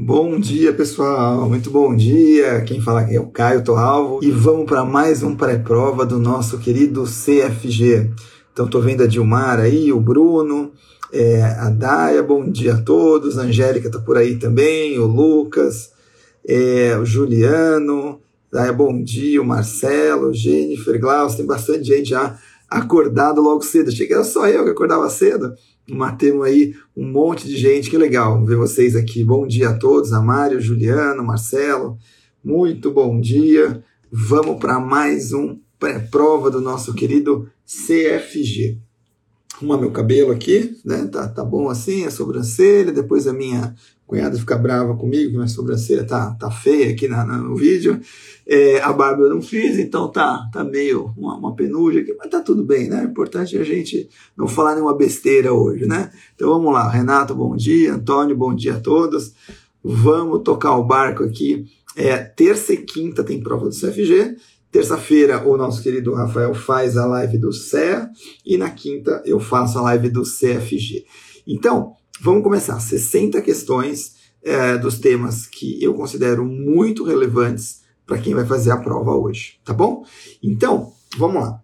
Bom dia, pessoal. Muito bom dia. Quem fala aqui é o Caio Torralvo e vamos para mais um pré-prova do nosso querido CFG. Então, estou vendo a Dilmar aí, o Bruno, é, a Daia, bom dia a todos. A Angélica está por aí também, o Lucas, é, o Juliano, Daia, bom dia, o Marcelo, Jennifer, Glaucio, tem bastante gente já acordado logo cedo. Achei que era só eu que acordava cedo. Matemos aí um monte de gente, que legal ver vocês aqui. Bom dia a todos, a Mário, Juliano, Marcelo, muito bom dia. Vamos para mais um pré-prova do nosso querido CFG. Arrumar meu cabelo aqui, né? Tá, tá bom assim, a sobrancelha, depois a minha cunhada fica brava comigo, que minha sobrancelha tá, tá feia aqui na, no vídeo. É, a barba eu não fiz, então tá, tá meio uma, uma penugem aqui, mas tá tudo bem, né? O importante é a gente não falar nenhuma besteira hoje, né? Então vamos lá, Renato, bom dia, Antônio, bom dia a todos. Vamos tocar o barco aqui. É, terça e quinta tem prova do CFG. Terça-feira, o nosso querido Rafael faz a live do CEA e na quinta eu faço a live do CFG. Então, Vamos começar. 60 questões é, dos temas que eu considero muito relevantes para quem vai fazer a prova hoje, tá bom? Então, vamos lá.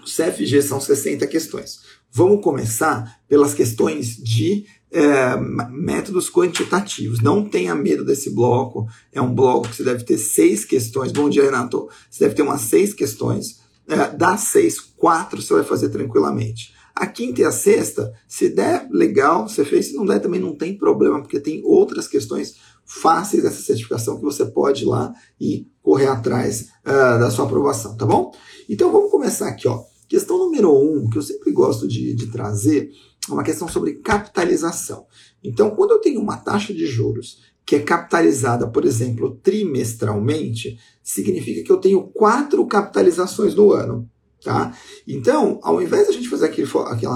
O CFG são 60 questões. Vamos começar pelas questões de é, métodos quantitativos. Não tenha medo desse bloco. É um bloco que você deve ter seis questões. Bom dia, Renato. Você deve ter umas seis questões. É, das seis, quatro você vai fazer tranquilamente. A quinta e a sexta, se der, legal, você fez. Se não der, também não tem problema, porque tem outras questões fáceis dessa certificação que você pode ir lá e correr atrás uh, da sua aprovação, tá bom? Então vamos começar aqui, ó. Questão número um, que eu sempre gosto de, de trazer, é uma questão sobre capitalização. Então, quando eu tenho uma taxa de juros que é capitalizada, por exemplo, trimestralmente, significa que eu tenho quatro capitalizações no ano. Tá? Então, ao invés de a gente fazer aquele,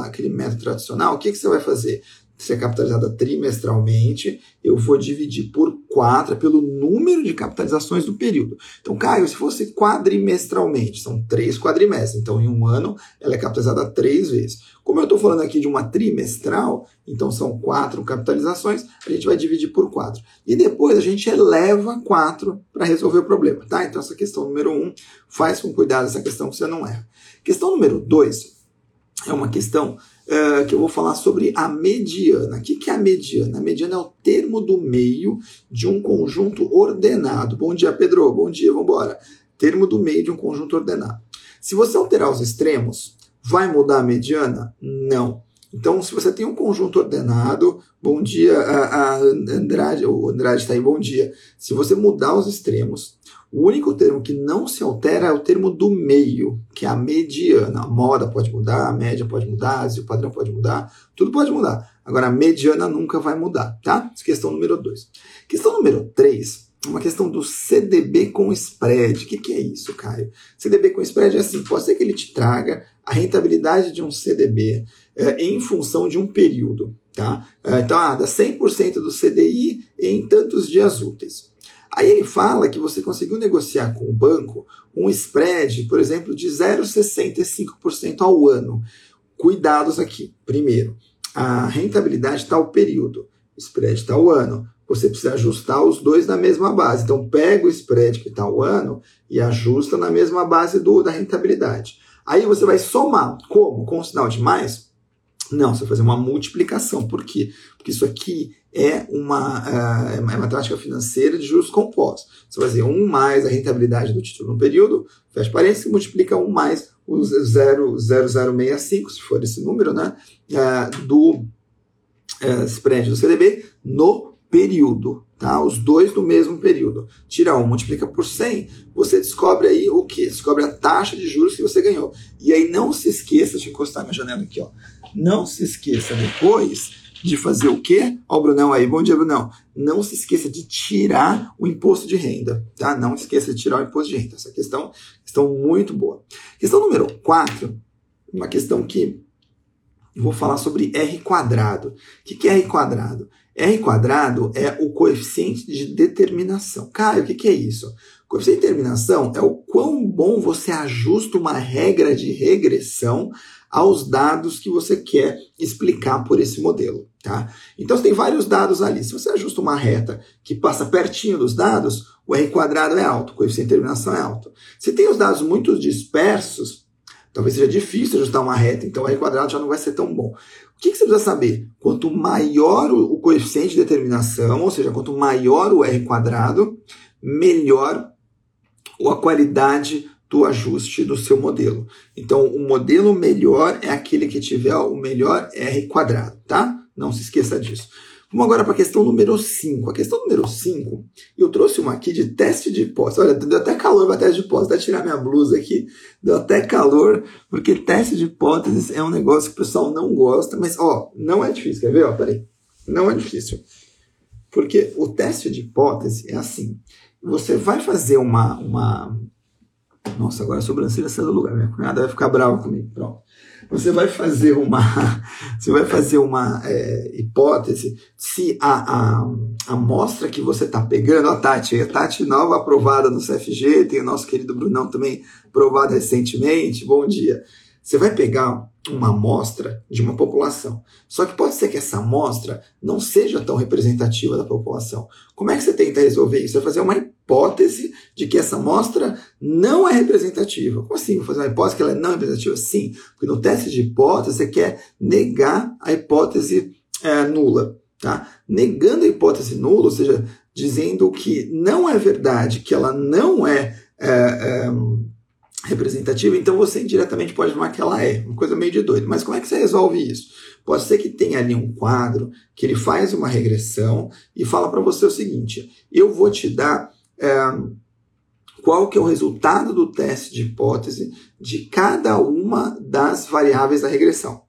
aquele, método tradicional, o que, que você vai fazer? Se é capitalizada trimestralmente, eu vou dividir por 4 pelo número de capitalizações do período. Então, Caio, se fosse quadrimestralmente, são três quadrimestres. Então, em um ano, ela é capitalizada três vezes. Como eu estou falando aqui de uma trimestral, então são quatro capitalizações, a gente vai dividir por quatro. E depois a gente eleva quatro para resolver o problema, tá? Então, essa questão número um, faz com cuidado essa questão que você não erra. Questão número dois é uma questão uh, que eu vou falar sobre a mediana. O que, que é a mediana? A mediana é o termo do meio de um conjunto ordenado. Bom dia, Pedro. Bom dia, vamos embora. Termo do meio de um conjunto ordenado. Se você alterar os extremos, vai mudar a mediana? Não. Então, se você tem um conjunto ordenado, bom dia, a, Andrade, o Andrade está aí, bom dia. Se você mudar os extremos, o único termo que não se altera é o termo do meio, que é a mediana. A moda pode mudar, a média pode mudar, o padrão pode mudar, tudo pode mudar. Agora, a mediana nunca vai mudar, tá? É questão número 2. Questão número 3 uma questão do CDB com spread. O que, que, é isso, Caio? CDB com spread é assim: pode ser que ele te traga a rentabilidade de um CDB é, em função de um período. Tá? É, então, ah, dá 100% do CDI em tantos dias úteis. Aí ele fala que você conseguiu negociar com o banco um spread, por exemplo, de 0,65% ao ano. Cuidados aqui. Primeiro, a rentabilidade está ao período, spread está ao ano você precisa ajustar os dois na mesma base. Então, pega o spread que está o ano e ajusta na mesma base do, da rentabilidade. Aí você vai somar. Como? Com o sinal de mais? Não, você vai fazer uma multiplicação. Por quê? Porque isso aqui é uma, uh, é uma tática financeira de juros compostos. Você vai fazer 1 mais a rentabilidade do título no período, fecha parênteses, multiplica 1 mais o 0,0065, se for esse número, né, uh, do uh, spread do CDB no período, tá? Os dois no mesmo período. Tira um, multiplica por 100, você descobre aí o que? Descobre a taxa de juros que você ganhou. E aí não se esqueça, eu encostar minha janela aqui, ó. Não se esqueça depois de fazer o quê? Ó, o Brunão aí, bom dia, Brunão. Não se esqueça de tirar o imposto de renda, tá? Não esqueça de tirar o imposto de renda. Essa questão, questão muito boa. Questão número 4, uma questão que eu vou falar sobre R quadrado. O que é R quadrado? R quadrado é o coeficiente de determinação. Caio, o que é isso? Coeficiente de determinação é o quão bom você ajusta uma regra de regressão aos dados que você quer explicar por esse modelo. Tá? Então você tem vários dados ali. Se você ajusta uma reta que passa pertinho dos dados, o R quadrado é alto, o coeficiente de terminação é alto. Se tem os dados muito dispersos, talvez seja difícil ajustar uma reta, então o R quadrado já não vai ser tão bom. O que, que você precisa saber? Quanto maior o, coeficiente de determinação, ou seja, quanto maior o R quadrado, melhor a qualidade do ajuste do seu modelo. Então, o modelo melhor é aquele que tiver o melhor R quadrado, tá? Não se esqueça disso. Vamos agora para a questão número 5. A questão número 5, eu trouxe uma aqui de teste de hipótese. Olha, deu até calor para teste de hipótese. Até tirar minha blusa aqui, deu até calor, porque teste de hipóteses é um negócio que o pessoal não gosta, mas ó, não é difícil. Quer ver? Ó, peraí. Não é difícil. Porque o teste de hipótese é assim. Você vai fazer uma. uma... Nossa, agora a sobrancelha saiu do lugar. Minha cunhada vai ficar brava comigo. Pronto você vai fazer uma, você vai fazer uma é, hipótese se a, a, amostra que você está pegando, a Tati, a Tati nova aprovada no CFG, tem o nosso querido Brunão também aprovado recentemente, bom dia. Você vai pegar uma amostra de uma população. Só que pode ser que essa amostra não seja tão representativa da população. Como é que você tenta resolver isso? Você vai fazer uma hipótese de que essa amostra não é representativa. Como assim? Vou fazer uma hipótese que ela não é representativa? Sim, porque no teste de hipótese você quer negar a hipótese é, nula. Tá? Negando a hipótese nula, ou seja, dizendo que não é verdade, que ela não é, é, é representativa, então você indiretamente pode afirmar que ela é, uma coisa meio de doido. Mas como é que você resolve isso? Pode ser que tenha ali um quadro que ele faz uma regressão e fala para você o seguinte: eu vou te dar é, qual que é o resultado do teste de hipótese de cada uma das variáveis da regressão.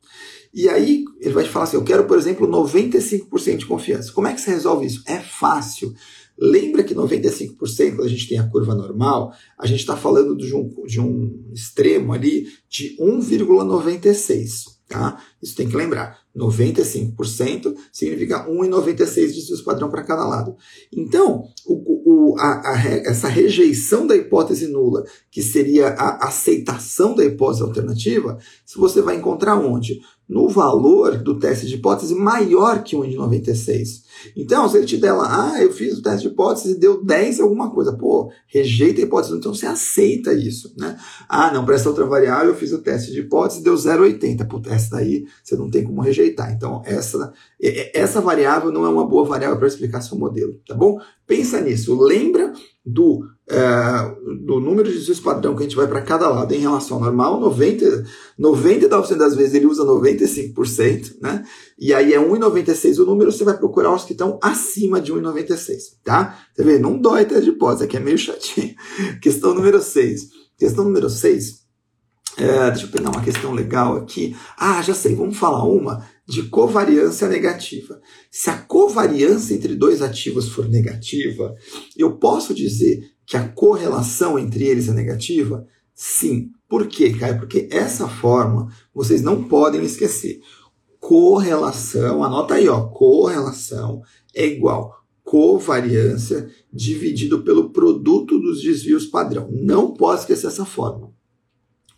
E aí ele vai te falar assim: eu quero, por exemplo, 95% de confiança. Como é que você resolve isso? É fácil. Lembra que 95%, quando a gente tem a curva normal, a gente está falando de um, de um extremo ali de 1,96. Tá? Isso tem que lembrar. 95% significa 1,96 desvios padrão para cada lado. Então, o, o, a, a, essa rejeição da hipótese nula, que seria a aceitação da hipótese alternativa, se você vai encontrar onde? No valor do teste de hipótese maior que 1,96. Então, se ele te der lá, ah, eu fiz o teste de hipótese e deu 10 alguma coisa, pô, rejeita a hipótese, então você aceita isso, né? Ah, não, para essa outra variável eu fiz o teste de hipótese e deu 0,80, pô, essa daí você não tem como rejeitar. Então, essa, essa variável não é uma boa variável para explicar seu modelo, tá bom? Pensa nisso, lembra do, é, do número de desvios padrão que a gente vai para cada lado em relação ao normal, 90, 99% das vezes ele usa 95%, né? E aí é 1,96 o número, você vai procurar os que estão acima de 1,96, tá? Você vê, não dói ter de hipótese, aqui é meio chatinho. questão número 6. Questão número 6. É, deixa eu pegar uma questão legal aqui. Ah, já sei, vamos falar uma de covariância negativa. Se a covariância entre dois ativos for negativa, eu posso dizer que a correlação entre eles é negativa? Sim. Por quê, Caio? Porque essa forma vocês não podem esquecer. Correlação, anota aí, ó, correlação é igual covariância dividido pelo produto dos desvios padrão. Não pode esquecer essa forma.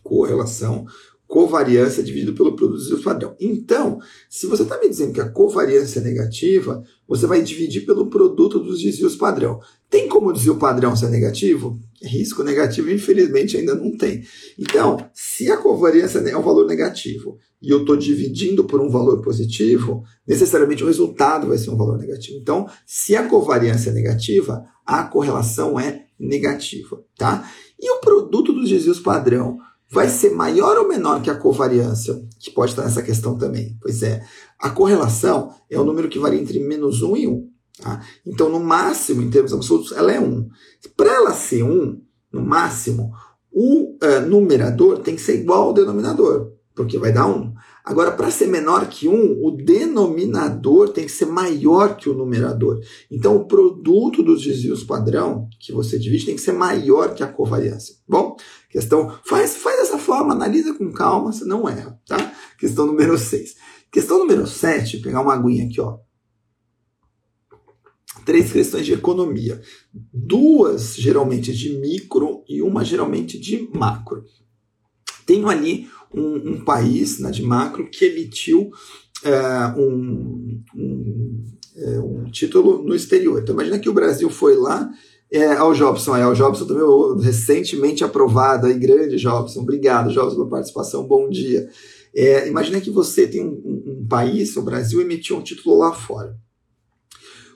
Correlação covariância dividido pelo produto padrão. Então, se você está me dizendo que a covariância é negativa, você vai dividir pelo produto dos desvios padrão. Tem como o desvio padrão ser negativo? Risco negativo, infelizmente, ainda não tem. Então, se a covariância é um valor negativo e eu estou dividindo por um valor positivo, necessariamente o resultado vai ser um valor negativo. Então, se a covariância é negativa, a correlação é negativa, tá? E o produto dos desvios padrão? Vai ser maior ou menor que a covariância, que pode estar nessa questão também. Pois é, a correlação é o número que varia entre menos 1 e 1. Tá? Então, no máximo, em termos absolutos, ela é 1. Para ela ser 1, no máximo, o uh, numerador tem que ser igual ao denominador, porque vai dar 1. Agora, para ser menor que 1, o denominador tem que ser maior que o numerador. Então, o produto dos desvios padrão que você divide tem que ser maior que a covariância. Bom, questão, faz, faz dessa forma, analisa com calma, você não erra, tá? Questão número 6. Questão número 7, pegar uma aguinha aqui, ó. Três questões de economia. Duas geralmente de micro e uma geralmente de macro. Tenho ali um, um país, na né, de macro, que emitiu é, um, um, é, um, título no exterior. Então imagina que o Brasil foi lá é, ao Jobson, é, o Jobson também recentemente aprovado, aí, grande Jobson, obrigado Jobson pela participação, bom dia. É, imagina que você tem um, um, país, o Brasil, emitiu um título lá fora.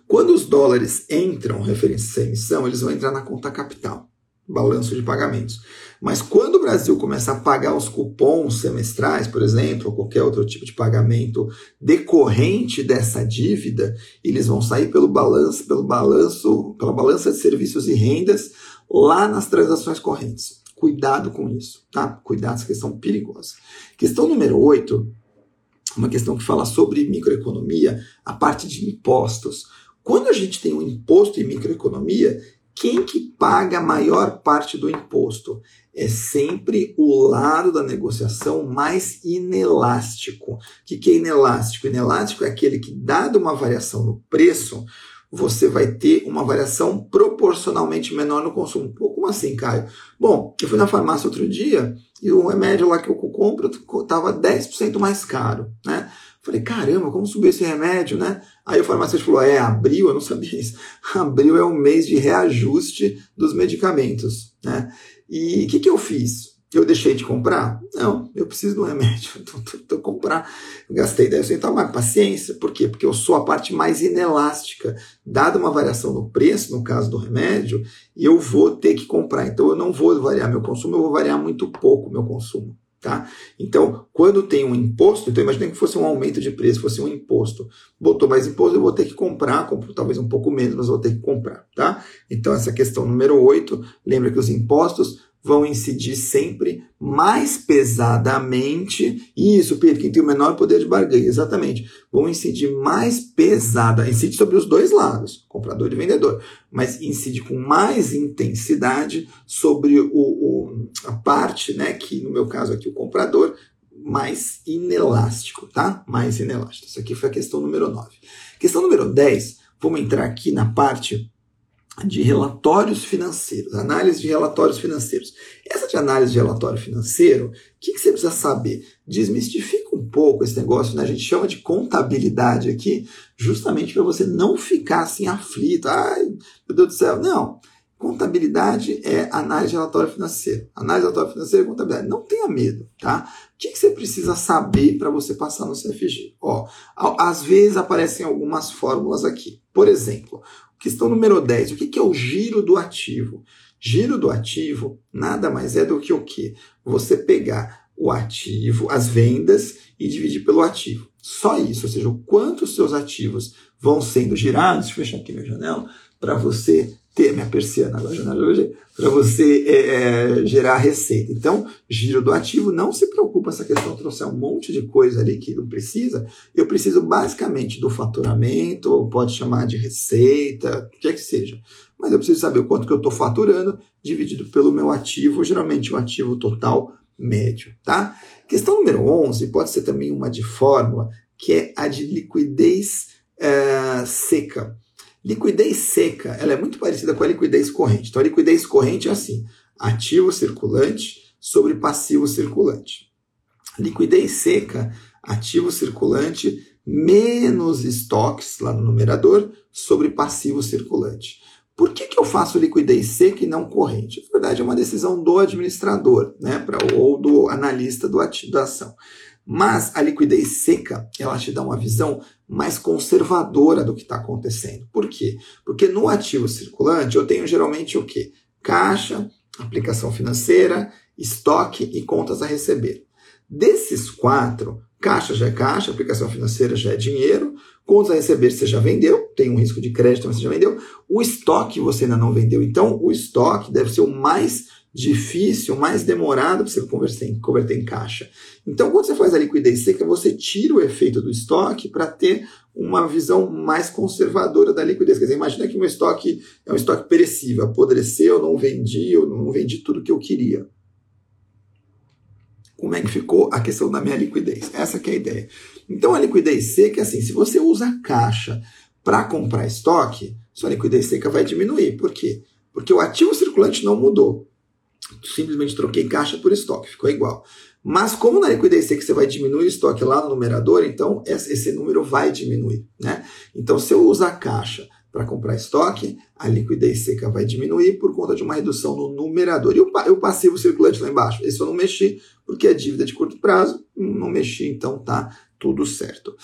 Quando os dólares entram referentes à emissão, eles vão entrar na conta capital, balanço de pagamentos. Mas quando o Brasil começar a pagar os cupons semestrais, por exemplo, ou qualquer outro tipo de pagamento decorrente dessa dívida, eles vão sair pelo balanço, pelo balanço, pela balança de serviços e rendas lá nas transações correntes. Cuidado com isso, tá? Cuidado, essa questão perigosa. Questão número 8, uma questão que fala sobre microeconomia, a parte de impostos. Quando a gente tem um imposto em microeconomia, quem que paga a maior parte do imposto? É sempre o lado da negociação mais inelástico. O que, que é inelástico? Inelástico é aquele que, dada uma variação no preço, você vai ter uma variação proporcionalmente menor no consumo. Pô, como assim, Caio? Bom, eu fui na farmácia outro dia e o remédio lá que eu compro estava 10% mais caro, né? Falei, caramba, como subiu esse remédio, né? Aí o farmacêutico falou, é, abril, eu não sabia isso. Abril é o mês de reajuste dos medicamentos, né? E o que, que eu fiz? Eu deixei de comprar? Não, eu preciso do remédio, então tô, comprar. Eu gastei 10 centavos, mas paciência, por quê? Porque eu sou a parte mais inelástica. Dada uma variação no preço, no caso do remédio, eu vou ter que comprar. Então eu não vou variar meu consumo, eu vou variar muito pouco meu consumo. Tá? Então, quando tem um imposto, então imagine que fosse um aumento de preço, fosse um imposto. Botou mais imposto, eu vou ter que comprar, compro talvez um pouco menos, mas vou ter que comprar. Tá? Então, essa questão número 8, lembra que os impostos vão incidir sempre mais pesadamente. Isso, Pedro, quem tem o menor poder de barganha, exatamente. Vão incidir mais pesada, incide sobre os dois lados, comprador e vendedor, mas incide com mais intensidade sobre o, o, a parte, né, que no meu caso aqui o comprador, mais inelástico, tá? Mais inelástico. Isso aqui foi a questão número 9. Questão número 10, vamos entrar aqui na parte de relatórios financeiros, análise de relatórios financeiros. Essa de análise de relatório financeiro, o que, que, você precisa saber? Desmistifica um pouco esse negócio, né? A gente chama de contabilidade aqui, justamente para você não ficar assim aflito. Ai, meu Deus do céu. Não. Contabilidade é análise de relatório financeiro. Análise de relatório financeiro é contabilidade. Não tenha medo, tá? O que, que você precisa saber para você passar no CFG? Ó, às vezes aparecem algumas fórmulas aqui. Por exemplo, Questão número 10. O que é o giro do ativo? Giro do ativo nada mais é do que o que? Você pegar o ativo, as vendas e dividir pelo ativo. Só isso, ou seja, o quanto os seus ativos vão sendo girados, deixa eu fechar aqui minha janela, para você ter minha persiana agora, janela hoje, para você é, é, gerar receita. Então, giro do ativo, não se preocupa essa questão, trouxer um monte de coisa ali que não precisa. Eu preciso basicamente do faturamento, ou pode chamar de receita, o que é que seja. Mas eu preciso saber o quanto que eu estou faturando, dividido pelo meu ativo, geralmente o ativo total médio, tá? Questão número 11 pode ser também uma de fórmula, que é a de liquidez é, seca. Liquidez seca, ela é muito parecida com a liquidez corrente. Então, a liquidez corrente é assim: ativo circulante sobre passivo circulante. Liquidez seca, ativo circulante menos estoques lá no numerador sobre passivo circulante. Por que, que eu faço liquidez seca e não corrente? Na verdade, é uma decisão do administrador, né, pra, ou do analista do ativo da ação. Mas a liquidez seca, ela te dá uma visão mais conservadora do que está acontecendo. Por quê? Porque no ativo circulante eu tenho geralmente o quê? Caixa, aplicação financeira, estoque e contas a receber. Desses quatro, caixa já é caixa, aplicação financeira já é dinheiro, contas a receber você já vendeu, tem um risco de crédito, mas você já vendeu. O estoque você ainda não vendeu. Então, o estoque deve ser o mais difícil, mais demorado para você converter em, converter em caixa. Então, quando você faz a liquidez seca, você tira o efeito do estoque para ter uma visão mais conservadora da liquidez. Quer dizer, imagina que um estoque é um estoque perecível, apodreceu, não vendi, eu não vendi tudo que eu queria. Como é que ficou a questão da minha liquidez? Essa é a ideia. Então, a liquidez seca é assim, se você usa caixa para comprar estoque, sua liquidez seca vai diminuir. Por quê? Porque o ativo circulante não mudou simplesmente troquei caixa por estoque, ficou igual. Mas como na liquidez seca você vai diminuir o estoque lá no numerador, então esse número vai diminuir. Né? Então, se eu usar caixa para comprar estoque, a liquidez seca vai diminuir por conta de uma redução no numerador. E o, passivo circulante lá embaixo? Esse eu não mexi, porque é dívida de curto prazo, não mexi, então tá tudo certo.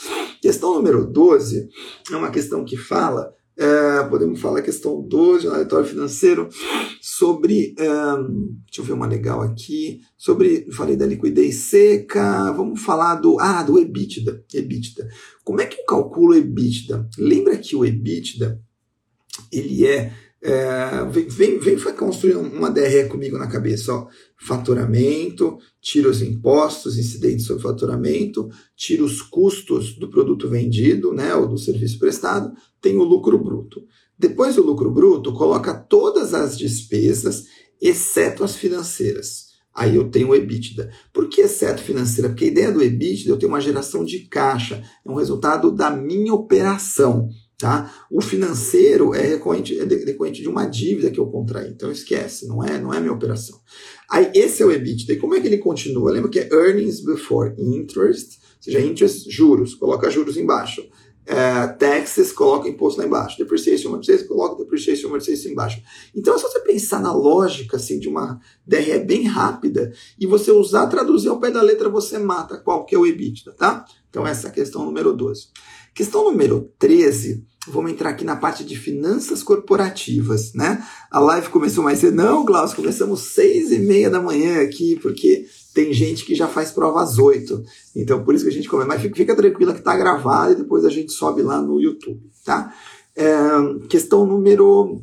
Questão número 12 é uma questão que fala, é, podemos falar questão 12, aleatório financeiro, sobre, é, deixa eu ver uma legal aqui, sobre, falei da liquidez seca, vamos falar do, ah, do EBITDA, EBITDA. Como é que eu calculo EBITDA? Lembra que o EBITDA, ele é é, vem, vem, construir uma DRE comigo na cabeça. Ó. Faturamento, tira os impostos incidentes sobre faturamento, tira os custos do produto vendido, né, ou do serviço prestado, tem o lucro bruto. Depois do lucro bruto, coloca todas as despesas, exceto as financeiras. Aí eu tenho o EBITDA. Por que exceto financeira? Porque a ideia do EBITDA eu tenho uma geração de caixa, é um resultado da minha operação. Tá? O financeiro é recorrente, é decorrente de uma dívida que eu contraí, então esquece, não é, não é minha operação. Aí esse é o EBITDA. E como é que ele continua? Lembra que é earnings before interest, ou seja, interest, juros, coloca juros embaixo. É, taxes, coloca imposto lá embaixo. Depreciation, amortization, coloca depreciation, amortization embaixo. Então é só você pensar na lógica assim, de uma DRE bem rápida e você usar, traduzir ao pé da letra, você mata qual que é o EBITDA, tá? Então essa é a questão número 12. Questão número 13 Vamos entrar aqui na parte de finanças corporativas, né? A live começou mais cedo. Não, Glaucio, começamos seis e meia da manhã aqui, porque tem gente que já faz prova às oito. Então, por isso que a gente começa. Mas fica, tranquila que está gravado e depois a gente sobe lá no YouTube, tá? É, questão número...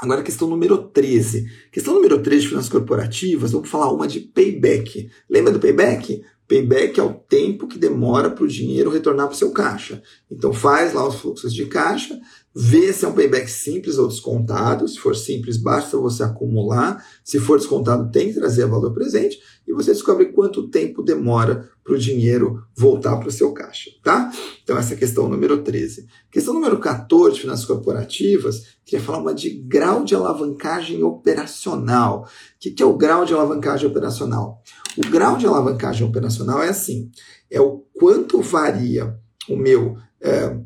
Agora, questão número 13. Questão número 13 de finanças corporativas, vamos falar uma de payback. Lembra do payback? Payback é o tempo que demora para o dinheiro retornar para o seu caixa. Então faz lá os fluxos de caixa, vê se é um payback simples ou descontado. Se for simples, basta você acumular. Se for descontado, tem que trazer valor presente. Você descobre quanto tempo demora para o dinheiro voltar para o seu caixa. Tá? Então essa é a questão número 13. Questão número 14, finanças corporativas, queria falar uma de grau de alavancagem operacional. O que é o grau de alavancagem operacional? O grau de alavancagem operacional é assim: é o quanto varia o meu, é,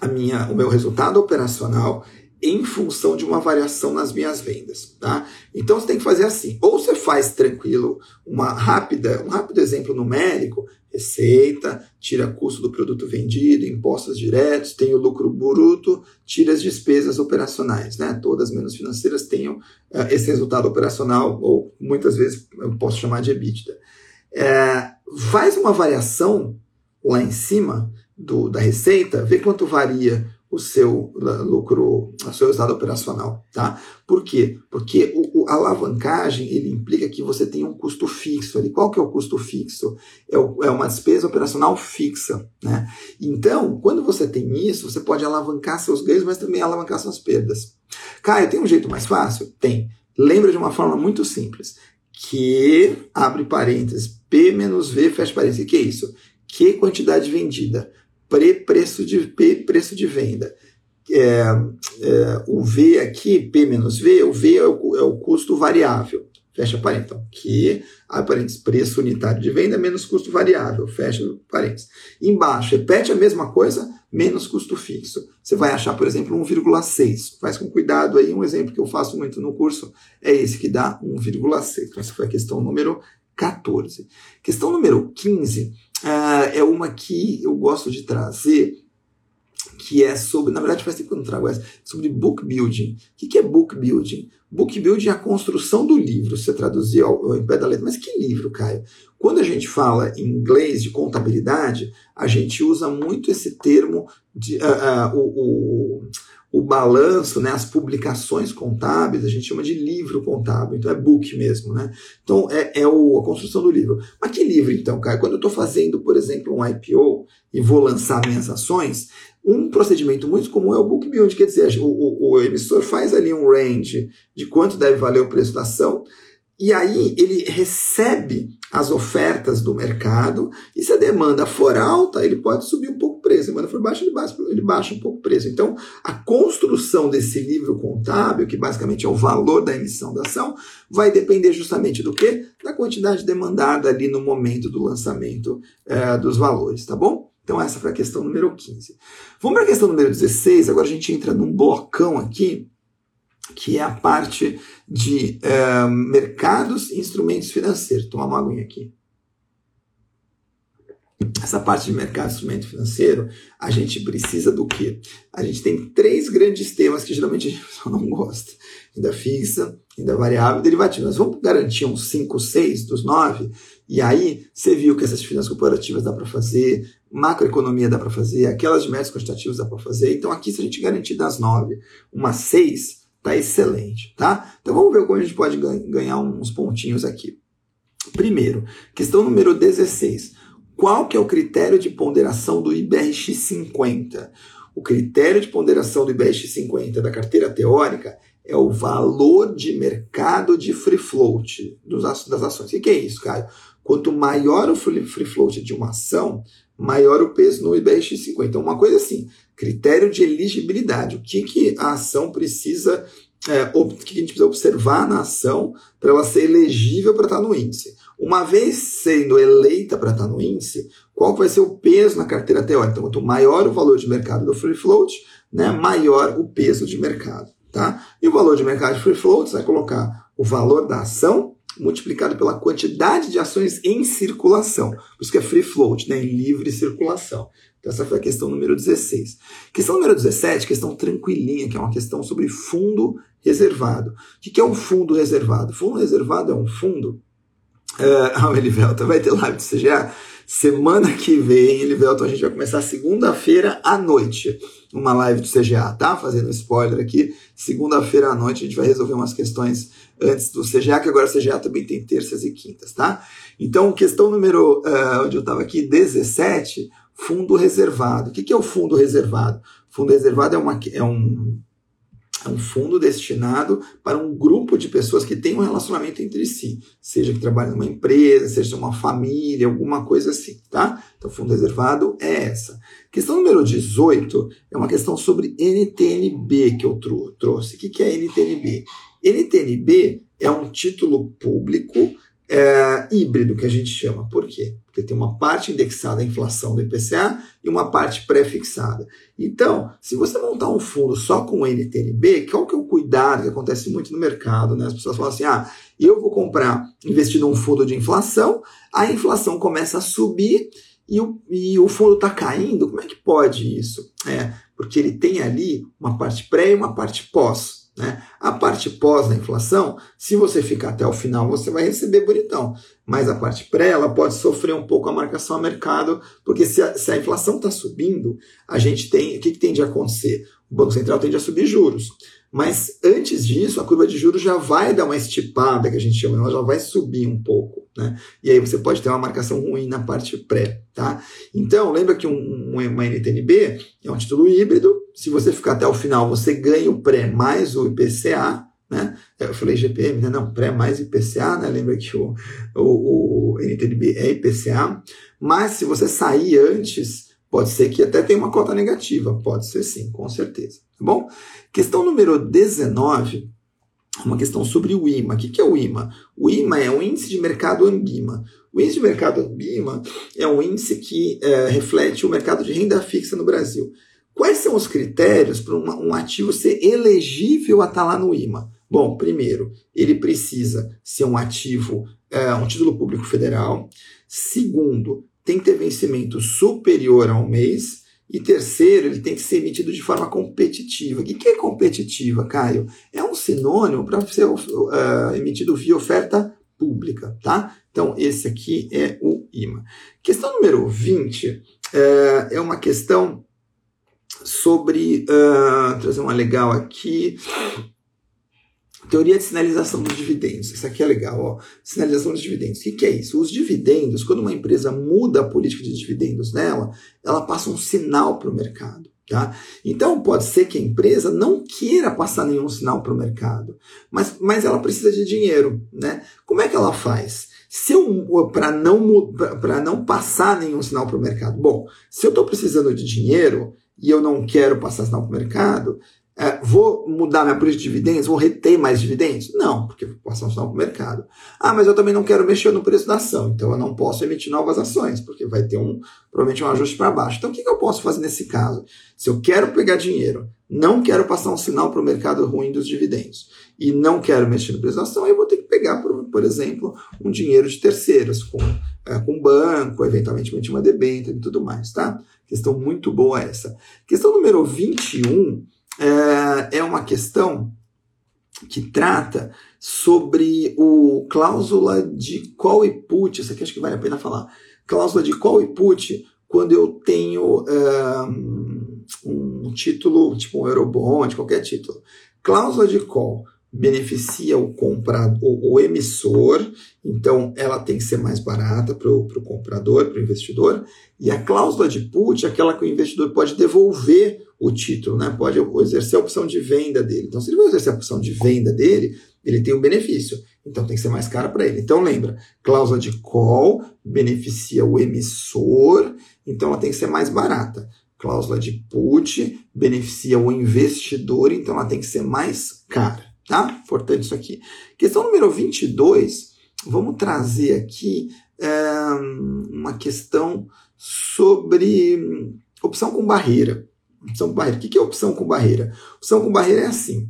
a minha, o meu resultado operacional em função de uma variação nas minhas vendas, tá? Então você tem que fazer assim, ou você faz tranquilo uma rápida, um rápido exemplo numérico, receita, tira custo do produto vendido, impostos diretos, tem o lucro bruto, tira as despesas operacionais, né? Todas menos financeiras tenham uh, esse resultado operacional, ou muitas vezes eu posso chamar de EBITDA. É, faz uma variação lá em cima do, da receita, vê quanto varia o seu lucro, o seu resultado operacional, tá? Por quê? Porque o, o, a alavancagem, ele implica que você tem um custo fixo ali. Qual que é o custo fixo? É, o, é uma despesa operacional fixa, né? Então, quando você tem isso, você pode alavancar seus ganhos, mas também alavancar suas perdas. Caio, tem um jeito mais fácil? Tem. Lembra de uma forma muito simples. Que, abre parênteses, P menos V, fecha parênteses. O que é isso? Que quantidade vendida pré-preço de, preço de venda. É, é, o V aqui, P menos V, o V é o, é o custo variável. Fecha parênteses. Então, que, abre parênteses, preço unitário de venda menos custo variável. Fecha parênteses. Embaixo, repete a mesma coisa, menos custo fixo. Você vai achar, por exemplo, 1,6. Faz com cuidado aí, um exemplo que eu faço muito no curso é esse que dá 1,6. Então, essa foi a questão número 14. Questão número 15 uh, é uma que eu gosto de trazer, que é sobre, na verdade faz tempo que eu não trago essa, sobre book building. O que é book building? Book building é a construção do livro, se você traduzir ao, ao pé da letra. Mas que livro, Caio? Quando a gente fala em inglês de contabilidade, a gente usa muito esse termo de uh, uh, o, o o balanço, né, as publicações contábeis, a gente chama de livro contábil, então é book mesmo, né? Então é, é o, a construção do livro. Mas que livro então, cara? Quando eu estou fazendo, por exemplo, um IPO e vou lançar minhas ações, um procedimento muito comum é o book build, quer dizer, o, o, o emissor faz ali um range de quanto deve valer o preço da ação, e aí ele recebe as ofertas do mercado, e se a demanda for alta, ele pode subir um pouco preço. Se a demanda for baixa, ele baixa, ele baixa um pouco o preço. Então, a construção desse livro contábil, que basicamente é o valor da emissão da ação, vai depender justamente do quê? Da quantidade demandada ali no momento do lançamento é, dos valores, tá bom? Então, essa foi a questão número 15. Vamos para a questão número 16. Agora a gente entra num blocão aqui, que é a parte de é, mercados e instrumentos financeiros. Tomar uma aguinha aqui essa parte de mercado de instrumento financeiro, a gente precisa do quê? A gente tem três grandes temas que geralmente a gente não gosta. Renda fixa, renda variável e derivativo. Nós vamos garantir uns 5, 6 dos 9, e aí você viu que essas finanças corporativas dá para fazer, macroeconomia dá para fazer, aquelas de métodos quantitativos dá para fazer. Então aqui, se a gente garantir das 9, uma 6, tá excelente, tá? Então vamos ver como a gente pode ganhar uns pontinhos aqui. Primeiro, questão número 16. Qual que é o critério de ponderação do IBRX 50? O critério de ponderação do IBRX 50 da carteira teórica é o valor de mercado de free float das ações. O que é isso, Caio? Quanto maior o free float de uma ação, maior o peso no IBRX 50. Então, uma coisa assim, critério de elegibilidade. O que, que a ação precisa, é, o que a gente precisa observar na ação para ela ser elegível para estar no índice? Uma vez sendo eleita para estar no índice, qual vai ser o peso na carteira teórica? Então, quanto maior o valor de mercado do free float, né, maior o peso de mercado. Tá? E o valor de mercado de free float, você vai colocar o valor da ação multiplicado pela quantidade de ações em circulação. Por isso que é free float, né, em livre circulação. Então, essa foi a questão número 16. Questão número 17, questão tranquilinha, que é uma questão sobre fundo reservado. O que é um fundo reservado? Fundo reservado é um fundo Uh, o Elivelton vai ter live do CGA. Semana que vem, Elivelton, a gente vai começar segunda-feira à noite. Uma live do CGA, tá? Fazendo spoiler aqui. Segunda-feira à noite a gente vai resolver umas questões antes do CGA, que agora o CGA também tem terças e quintas, tá? Então, questão número, uh, onde eu estava aqui, 17, fundo reservado. O que, que é o fundo reservado? Fundo reservado é, uma, é um é um fundo destinado para um grupo de pessoas que têm um relacionamento entre si, seja que trabalhe numa empresa, seja uma família, alguma coisa assim, tá? Então, fundo reservado é essa. Questão número 18 é uma questão sobre NTNB que eu trouxe. O que é NTNB? NTNB é um título público é, híbrido que a gente chama. Por quê? Porque tem uma parte indexada à inflação do IPCA e uma parte pré-fixada. Então, se você montar um fundo só com NTNB, qual que é o cuidado que acontece muito no mercado? Né? As pessoas falam assim, ah, eu vou comprar, investir num fundo de inflação, a inflação começa a subir e o, e o fundo está caindo, como é que pode isso? É, porque ele tem ali uma parte pré e uma parte pós. Né? A parte pós da inflação, se você ficar até o final, você vai receber bonitão. Mas a parte pré, ela pode sofrer um pouco a marcação a mercado, porque se a, se a inflação está subindo, a gente tem. O que, que tem de acontecer? O Banco Central tende a subir juros. Mas antes disso, a curva de juros já vai dar uma estipada, que a gente chama, ela já vai subir um pouco. Né? E aí você pode ter uma marcação ruim na parte pré. Tá? Então, lembra que um, uma NTNB é um título híbrido. Se você ficar até o final, você ganha o pré mais o IPCA. Né? Eu falei GPM, né? não, pré mais IPCA, né? lembra que o, o, o NTNB é IPCA. Mas se você sair antes, pode ser que até tenha uma cota negativa. Pode ser sim, com certeza. Tá bom? Questão número 19, uma questão sobre o IMA. O que é o IMA? O IMA é o Índice de Mercado Ambima. O Índice de Mercado Ambima é um índice que é, reflete o mercado de renda fixa no Brasil. Quais são os critérios para um ativo ser elegível a estar lá no IMA? Bom, primeiro, ele precisa ser um ativo, é, um título público federal. Segundo, tem que ter vencimento superior a um mês. E terceiro, ele tem que ser emitido de forma competitiva. O que é competitiva, Caio? É um sinônimo para ser uh, emitido via oferta pública, tá? Então, esse aqui é o IMA. Questão número 20 uh, eh, é uma questão sobre. Uh, trazer uma legal aqui. Teoria de sinalização dos dividendos. Isso aqui é legal, ó. Sinalização dos dividendos. O que, que é isso? Os dividendos, quando uma empresa muda a política de dividendos nela, ela passa um sinal para o mercado. Tá? Então, pode ser que a empresa não queira passar nenhum sinal para o mercado, mas, mas ela precisa de dinheiro. Né? Como é que ela faz? se eu para não para não passar nenhum sinal para o mercado. Bom, se eu estou precisando de dinheiro e eu não quero passar sinal para o mercado, é, vou mudar minha política de dividendos? Vou reter mais dividendos? Não, porque vou passar um sinal para o mercado. Ah, mas eu também não quero mexer no preço da ação, então eu não posso emitir novas ações, porque vai ter um provavelmente um ajuste para baixo. Então o que, que eu posso fazer nesse caso? Se eu quero pegar dinheiro, não quero passar um sinal para o mercado ruim dos dividendos e não quero mexer no preço da ação, eu vou ter que pegar, por, por exemplo, um dinheiro de terceiros, com, é, com banco, eventualmente uma debênture e tudo mais, tá? Questão muito boa essa. Questão número 21 é, é uma questão que trata sobre o cláusula de call e put, isso aqui acho que vale a pena falar. Cláusula de call e put, quando eu tenho um título, tipo um Eurobond, qualquer título. Cláusula de call beneficia o comprador, o, o emissor, então ela tem que ser mais barata para o comprador, para o investidor, e a cláusula de put é aquela que o investidor pode devolver o título, né? pode exercer a opção de venda dele. Então, se ele vai exercer a opção de venda dele, ele tem um benefício, então tem que ser mais caro para ele. Então, lembra, cláusula de call beneficia o emissor, então ela tem que ser mais barata. Cláusula de put beneficia o investidor, então ela tem que ser mais cara. Tá? Importante isso aqui. Questão número 22, vamos trazer aqui é, uma questão sobre opção com barreira. Opção com barreira. O que é opção com barreira? Opção com barreira é assim.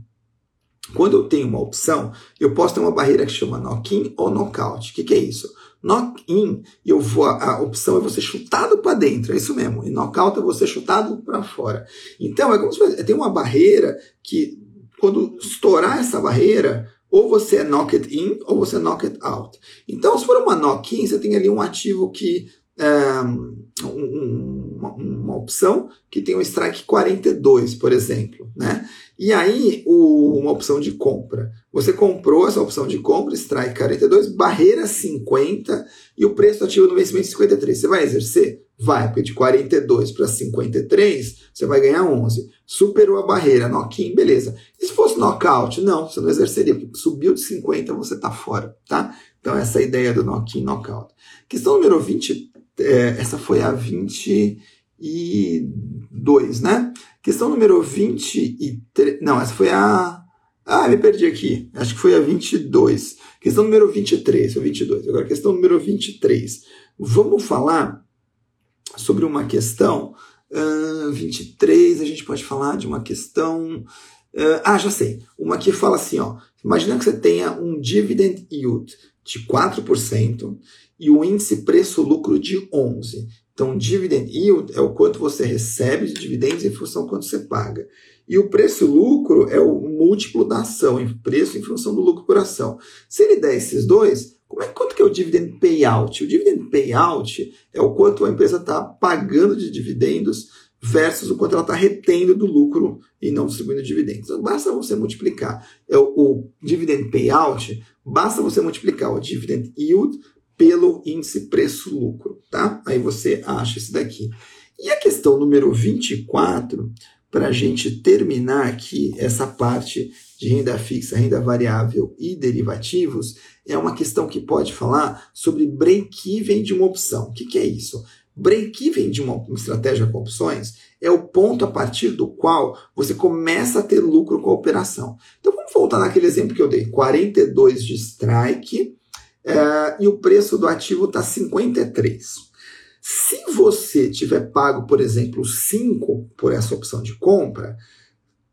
Quando eu tenho uma opção, eu posso ter uma barreira que chama knock-in ou knockout. O que é isso? Knock-in, eu vou, a opção é você chutado para dentro, é isso mesmo. E knockout é você chutado para fora. Então, é como se tem uma barreira que quando estourar essa barreira, ou você é knocked in ou você é knocked out. Então, se for uma knock-in, você tem ali um ativo que. É, um, uma, uma, opção que tem um strike 42, por exemplo. Né? E aí, o, uma opção de compra. Você comprou essa opção de compra, strike 42, barreira 50 e o preço ativo no vencimento 53. Você vai exercer? Vai, porque de 42 para 53, você vai ganhar 11. Superou a barreira, knock-in, beleza. E se fosse knockout? Não, você não exerceria, subiu de 50, você está fora, tá? Então, essa é a ideia do knock-in, knockout. Questão número 20, é, essa foi a 22, né? Questão número 23, não, essa foi a... Ah, me perdi aqui. Acho que foi a 22. Questão número 23, ou 22. Agora, questão número 23. Vamos falar sobre uma questão. Uh, 23, a gente pode falar de uma questão. Uh, ah, já sei. Uma que fala assim: ó, imagina que você tenha um dividend yield de 4% e o índice preço-lucro de 11%. Então, dividend yield é o quanto você recebe de dividendos em função do quanto você paga. E o preço-lucro é o múltiplo da ação, em preço em função do lucro por ação. Se ele der esses dois, como é, quanto que é o dividend payout? O dividend payout é o quanto a empresa está pagando de dividendos versus o quanto ela está retendo do lucro e não distribuindo dividendos. Então, basta você multiplicar é o, o dividend payout, basta você multiplicar o dividend yield pelo índice preço-lucro, tá? Aí você acha esse daqui. E a questão número 24, para a gente terminar aqui essa parte de renda fixa, renda variável e derivativos, é uma questão que pode falar sobre break-even de uma opção. O que, que é isso? Break-even de uma, estratégia com opções é o ponto a partir do qual você começa a ter lucro com a operação. Então vamos voltar naquele exemplo que eu dei: 42 de strike é, e o preço do ativo está 53. Se você tiver pago, por exemplo, 5 por essa opção de compra,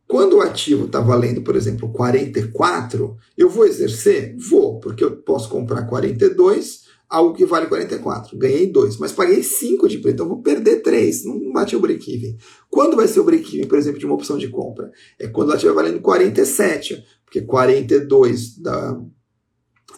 quando o ativo está valendo, por exemplo, 44, eu vou exercer? Vou, porque eu posso comprar 42, algo que vale 44. Ganhei 2, mas paguei 5 de preço, então vou perder 3, não bati o break-even. Quando vai ser o break-even, por exemplo, de uma opção de compra? É quando ela estiver valendo 47, porque 42 da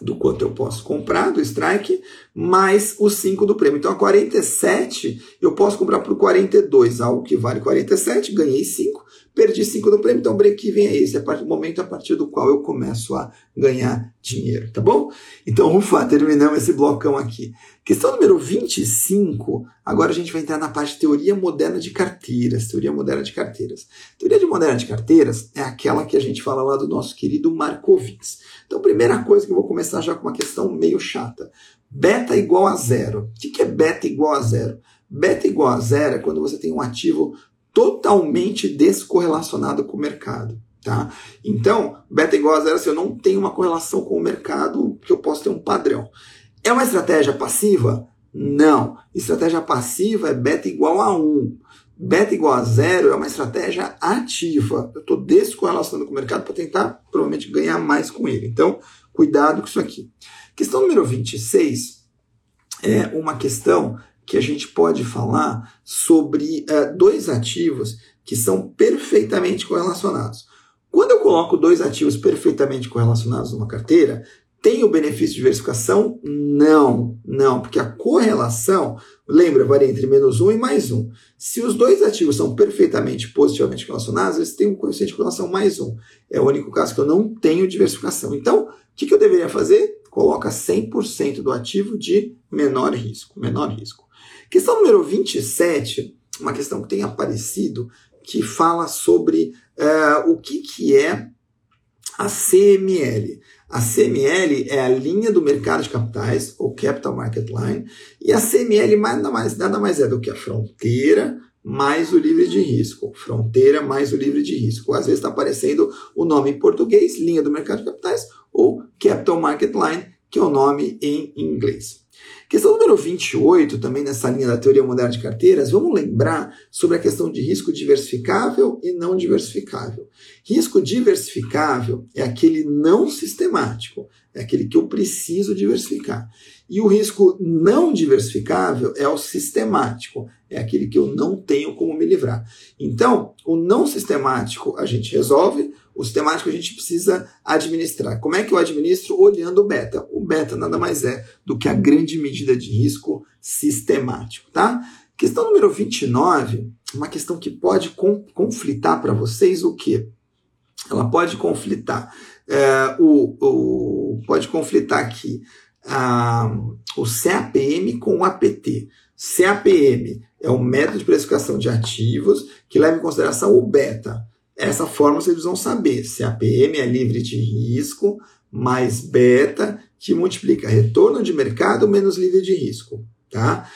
do quanto eu posso comprar do strike, mais os 5 do prêmio. Então, a 47 eu posso comprar por 42, algo que vale 47, ganhei 5, perdi 5 do prêmio, então break-even é esse, é o momento a partir do qual eu começo a ganhar dinheiro, tá bom? Então, ufa, terminamos esse blocão aqui. Questão número 25, agora a gente vai entrar na parte de teoria moderna de carteiras, teoria moderna de carteiras. Teoria de moderna de carteiras é aquela que a gente fala lá do nosso querido Markowitz. Então, primeira coisa que eu vou começar já com uma questão meio chata. Beta igual a zero. O que é beta igual a zero? Beta igual a zero é quando você tem um ativo totalmente descorrelacionado com o mercado. Tá? Então, beta igual a zero, se eu não tenho uma correlação com o mercado, que eu posso ter um padrão. É uma estratégia passiva? Não. Estratégia passiva é beta igual a 1. Beta igual a zero é uma estratégia ativa. Eu estou descorrelacionando com o mercado para tentar, provavelmente, ganhar mais com ele. Então, cuidado com isso aqui. Questão número 26 é uma questão que a gente pode falar sobre uh, dois ativos que são perfeitamente correlacionados. Quando eu coloco dois ativos perfeitamente correlacionados numa carteira, tem o benefício de diversificação? Não, não, porque a correlação, lembra, varia entre menos um e mais um. Se os dois ativos são perfeitamente positivamente relacionados, eles têm um coeficiente de correlação mais um. É o único caso que eu não tenho diversificação. Então, o que, que eu deveria fazer? Coloca 100% do ativo de menor risco, menor risco. Questão número 27, uma questão que tem aparecido, que fala sobre uh, o que, que é a CML. A CML é a linha do mercado de capitais, ou Capital Market Line, e a CML nada mais, nada mais é do que a fronteira mais o livre de risco. Fronteira mais o livre de risco. Às vezes está aparecendo o nome em português, linha do mercado de capitais, ou Capital Market Line, que é o nome em inglês. Questão número 28, também nessa linha da teoria moderna de carteiras, vamos lembrar sobre a questão de risco diversificável e não diversificável. Risco diversificável é aquele não sistemático, é aquele que eu preciso diversificar. E o risco não diversificável é o sistemático, é aquele que eu não tenho como me livrar. Então, o não sistemático a gente resolve, o sistemático a gente precisa administrar. Como é que eu administro? Olhando o beta. O beta nada mais é do que a grande medida de risco sistemático, tá? Questão número 29, uma questão que pode conflitar para vocês o quê? Ela pode conflitar. É, o, o, pode conflitar aqui a, o CAPM com o APT. CAPM é o método de precificação de ativos que leva em consideração o beta. Essa forma vocês vão saber se a PM é livre de risco, mais beta, que multiplica retorno de mercado menos livre de risco. Tá?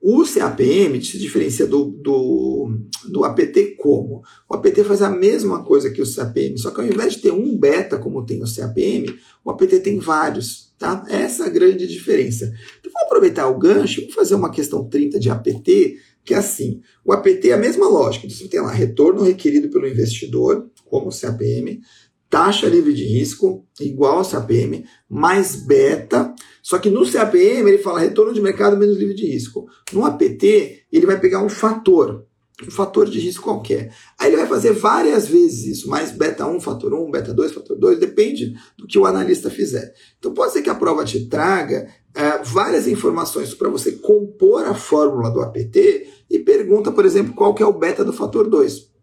O CAPM se diferencia do, do, do APT como? O APT faz a mesma coisa que o CAPM, só que ao invés de ter um beta como tem o CAPM, o APT tem vários. Tá? Essa é a grande diferença. Então vamos aproveitar o gancho e fazer uma questão 30 de APT que é assim, o APT é a mesma lógica, então, você tem lá retorno requerido pelo investidor, como o CAPM, taxa livre de risco, igual ao CAPM, mais beta, só que no CAPM ele fala retorno de mercado menos livre de risco. No APT, ele vai pegar um fator, um fator de risco qualquer. Aí ele vai fazer várias vezes isso, mais beta 1, fator 1, beta 2, fator 2, depende do que o analista fizer. Então pode ser que a prova te traga é, várias informações para você compor a fórmula do APT e pergunta, por exemplo, qual que é o beta do fator 2.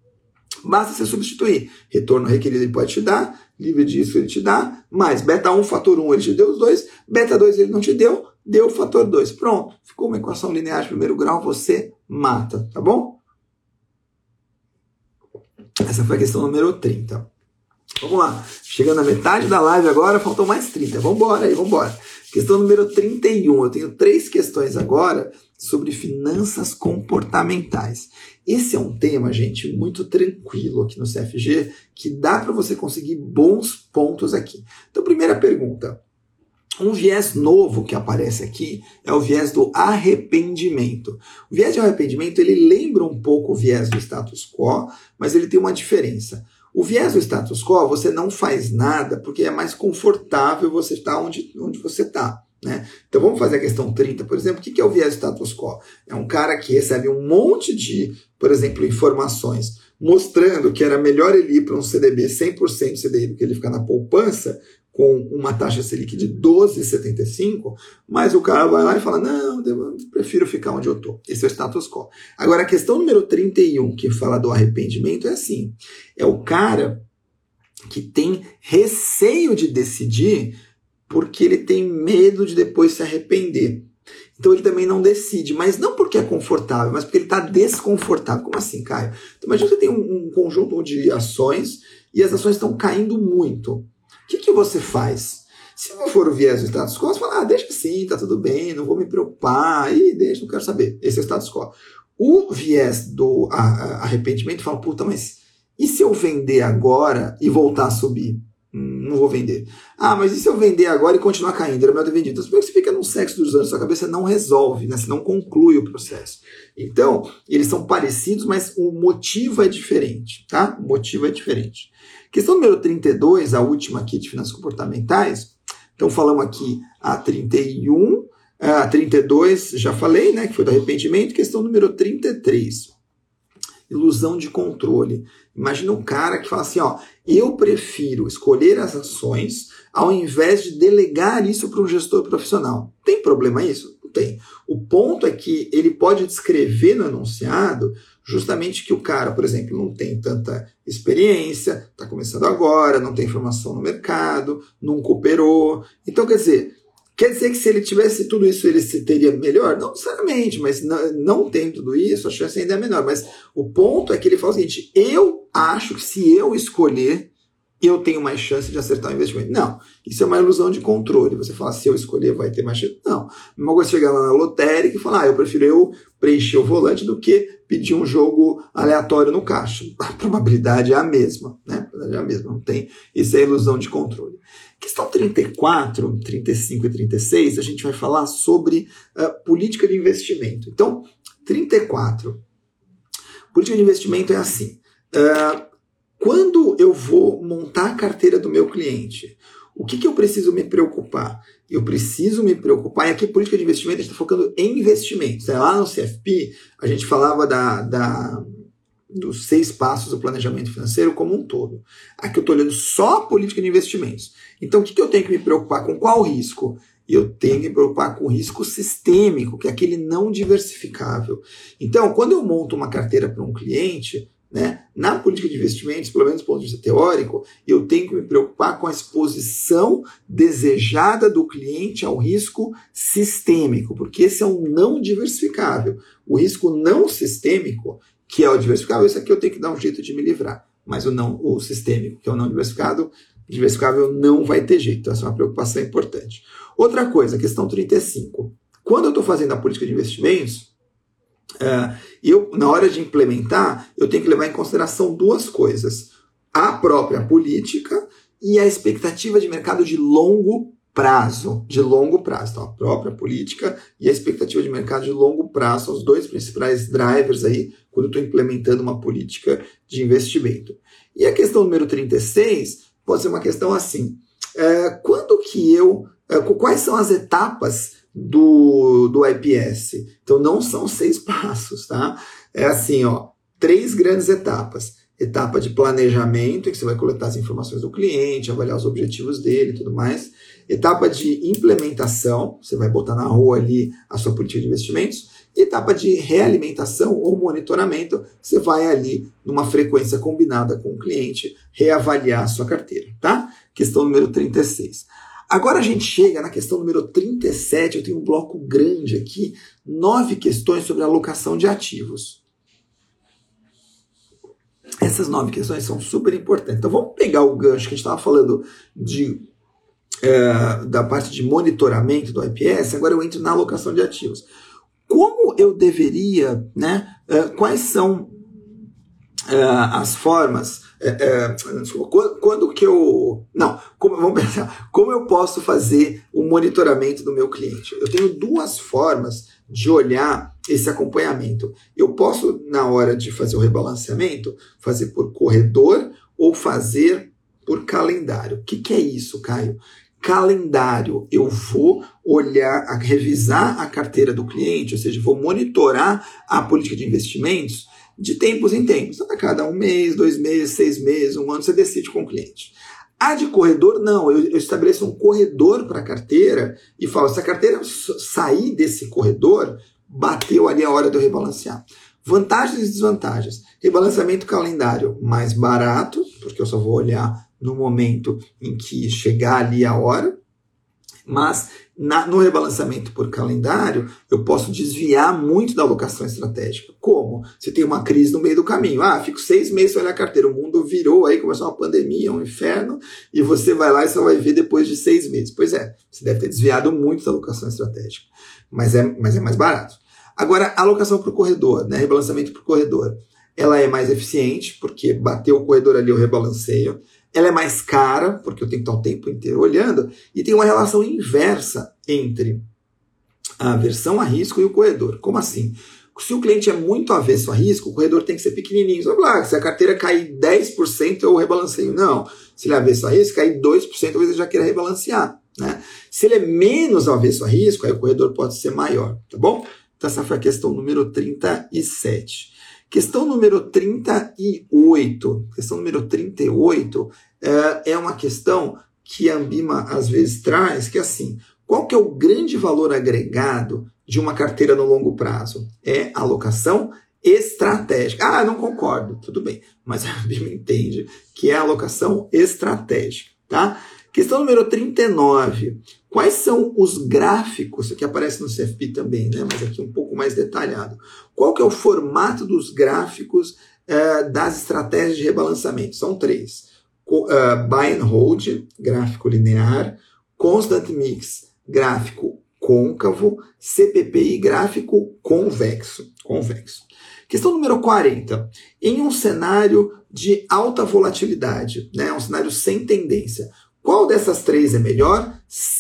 Basta você substituir. Retorno requerido ele pode te dar, livre de risco ele te dá, mais beta 1, fator 1 ele te deu os dois, beta 2 ele não te deu, deu o fator 2. Pronto, ficou uma equação linear de primeiro grau, você mata, tá bom? Essa foi a questão número 30. Vamos lá, chegando à metade da live agora, faltam mais 30. Vamos embora aí, vamos embora. Questão número 31. Eu tenho três questões agora sobre finanças comportamentais. Esse é um tema, gente, muito tranquilo aqui no CFG, que dá para você conseguir bons pontos aqui. Então, primeira pergunta. Um viés novo que aparece aqui é o viés do arrependimento. O viés de arrependimento ele lembra um pouco o viés do status quo, mas ele tem uma diferença. O viés do status quo, você não faz nada porque é mais confortável você estar onde, onde você está. Né? Então vamos fazer a questão 30, por exemplo. O que é o viés do status quo? É um cara que recebe um monte de, por exemplo, informações mostrando que era melhor ele ir para um CDB 100% CDI do que ele ficar na poupança, com uma taxa Selic de 12,75, mas o cara vai lá e fala: não, eu prefiro ficar onde eu estou. Esse é o status quo. Agora, a questão número 31, que fala do arrependimento, é assim: é o cara que tem receio de decidir porque ele tem medo de depois se arrepender. Então ele também não decide, mas não porque é confortável, mas porque ele está desconfortável. Como assim, Caio? Então, imagina que você tem um, um conjunto de ações e as ações estão caindo muito. O que, que você faz? Se não for o viés do status quo, você fala, ah, deixa assim, tá tudo bem, não vou me preocupar, e deixa, não quero saber. Esse é o status quo. O viés do arrependimento fala, puta, mas e se eu vender agora e voltar a subir? Não vou vender. Ah, mas e se eu vender agora e continuar caindo? Era melhor ter vendido. Então, você fica num sexo dos anos, sua cabeça não resolve, né? você não conclui o processo. Então, eles são parecidos, mas o motivo é diferente, tá? O motivo é diferente. Questão número 32, a última aqui de finanças comportamentais. Então, falamos aqui a 31, a 32, já falei, né? Que foi do arrependimento. Questão número 33 ilusão de controle. Imagina um cara que fala assim, ó, eu prefiro escolher as ações ao invés de delegar isso para um gestor profissional. Tem problema isso? Não tem. O ponto é que ele pode descrever no enunciado justamente que o cara, por exemplo, não tem tanta experiência, está começando agora, não tem informação no mercado, não cooperou. Então, quer dizer, Quer dizer que se ele tivesse tudo isso, ele se teria melhor? Não necessariamente, mas não, não tem tudo isso, a chance ainda é menor. Mas o ponto é que ele fala o seguinte: eu acho que se eu escolher, eu tenho mais chance de acertar o investimento. Não, isso é uma ilusão de controle. Você fala, se eu escolher, vai ter mais chance. Não. Uma coisa chegar lá na lotérica e falar, ah, eu prefiro eu preencher o volante do que pedir um jogo aleatório no caixa. A probabilidade é a mesma, né? A probabilidade é a mesma. Não tem. Isso é ilusão de controle. Questão 34, 35 e 36, a gente vai falar sobre uh, política de investimento. Então, 34. Política de investimento é assim. Uh, quando eu vou montar a carteira do meu cliente, o que, que eu preciso me preocupar? Eu preciso me preocupar, e aqui política de investimento a gente está focando em investimentos. Né? Lá no CFP, a gente falava da, da dos seis passos do planejamento financeiro como um todo. Aqui eu estou olhando só a política de investimentos. Então, o que, que eu tenho que me preocupar? Com qual risco? Eu tenho que me preocupar com o risco sistêmico, que é aquele não diversificável. Então, quando eu monto uma carteira para um cliente, né, na política de investimentos, pelo menos do ponto de vista teórico, eu tenho que me preocupar com a exposição desejada do cliente ao risco sistêmico, porque esse é um não diversificável. O risco não sistêmico que é o diversificável, esse aqui eu tenho que dar um jeito de me livrar. Mas o não, o sistêmico, que é o não diversificado, diversificável não vai ter jeito. Então, essa é uma preocupação importante. Outra coisa, questão 35. Quando eu estou fazendo a política de investimentos, uh, eu, na hora de implementar, eu tenho que levar em consideração duas coisas. A própria política e a expectativa de mercado de longo prazo, de longo prazo. Então, a própria política e a expectativa de mercado de longo prazo são os dois principais drivers aí quando eu estou implementando uma política de investimento. E a questão número 36 pode ser uma questão assim: é, quando que eu. É, quais são as etapas do, do IPS? Então, não são seis passos, tá? É assim, ó, três grandes etapas etapa de planejamento, em que você vai coletar as informações do cliente, avaliar os objetivos dele e tudo mais. Etapa de implementação, você vai botar na rua ali a sua política de investimentos. E etapa de realimentação ou monitoramento, você vai ali numa frequência combinada com o cliente reavaliar a sua carteira, tá? Questão número 36. Agora a gente chega na questão número 37, eu tenho um bloco grande aqui, nove questões sobre alocação de ativos. Essas nove questões são super importantes. Então vamos pegar o gancho que a gente estava falando de, é, da parte de monitoramento do IPS, agora eu entro na alocação de ativos. Como eu deveria, né? É, quais são é, as formas é, é, quando, quando, que eu. Não, como, vamos pensar. Como eu posso fazer o monitoramento do meu cliente? Eu tenho duas formas de olhar esse acompanhamento. Eu posso, na hora de fazer o rebalanceamento, fazer por corredor ou fazer por calendário. O que, que é isso, Caio? Calendário, eu vou olhar, revisar a carteira do cliente, ou seja, vou monitorar a política de investimentos de tempos em tempos. Então, a cada um mês, dois meses, seis meses, um ano, você decide com o cliente. A de corredor, não. Eu, eu estabeleço um corredor para a carteira e falo: se a carteira sair desse corredor, bateu ali a hora de eu rebalancear. Vantagens e desvantagens. Rebalanceamento calendário mais barato, porque eu só vou olhar no momento em que chegar ali a hora. Mas na, no rebalanceamento por calendário, eu posso desviar muito da alocação estratégica. Como? Você tem uma crise no meio do caminho. Ah, fico seis meses sem olhar a carteira. O mundo virou, aí começou uma pandemia, um inferno, e você vai lá e só vai ver depois de seis meses. Pois é, você deve ter desviado muito da alocação estratégica. Mas é, mas é mais barato. Agora, a alocação para o corredor, né? rebalanceamento para o corredor, ela é mais eficiente, porque bateu o corredor ali, eu rebalanceio ela é mais cara, porque eu tenho que estar o tempo inteiro olhando, e tem uma relação inversa entre a aversão a risco e o corredor. Como assim? Se o cliente é muito avesso a risco, o corredor tem que ser pequenininho. Só lá, se a carteira cair 10%, eu rebalanceio. Não. Se ele é avesso a risco, cair 2%, talvez ele já queira rebalancear. Né? Se ele é menos avesso a risco, aí o corredor pode ser maior, tá bom? Então essa foi a questão número 37. Questão número 38. Questão número 38 é, é uma questão que a Ambima às vezes traz, que é assim, qual que é o grande valor agregado de uma carteira no longo prazo? É alocação estratégica. Ah, não concordo. Tudo bem. Mas a Ambima entende que é alocação estratégica, tá? Questão número 39. Quais são os gráficos, que aparece no CFP também, né? mas aqui um pouco mais detalhado. Qual que é o formato dos gráficos uh, das estratégias de rebalançamento? São três. Uh, buy and hold, gráfico linear. Constant mix, gráfico côncavo. CPPI, gráfico convexo. convexo. Questão número 40. Em um cenário de alta volatilidade, né, um cenário sem tendência, qual dessas três é melhor?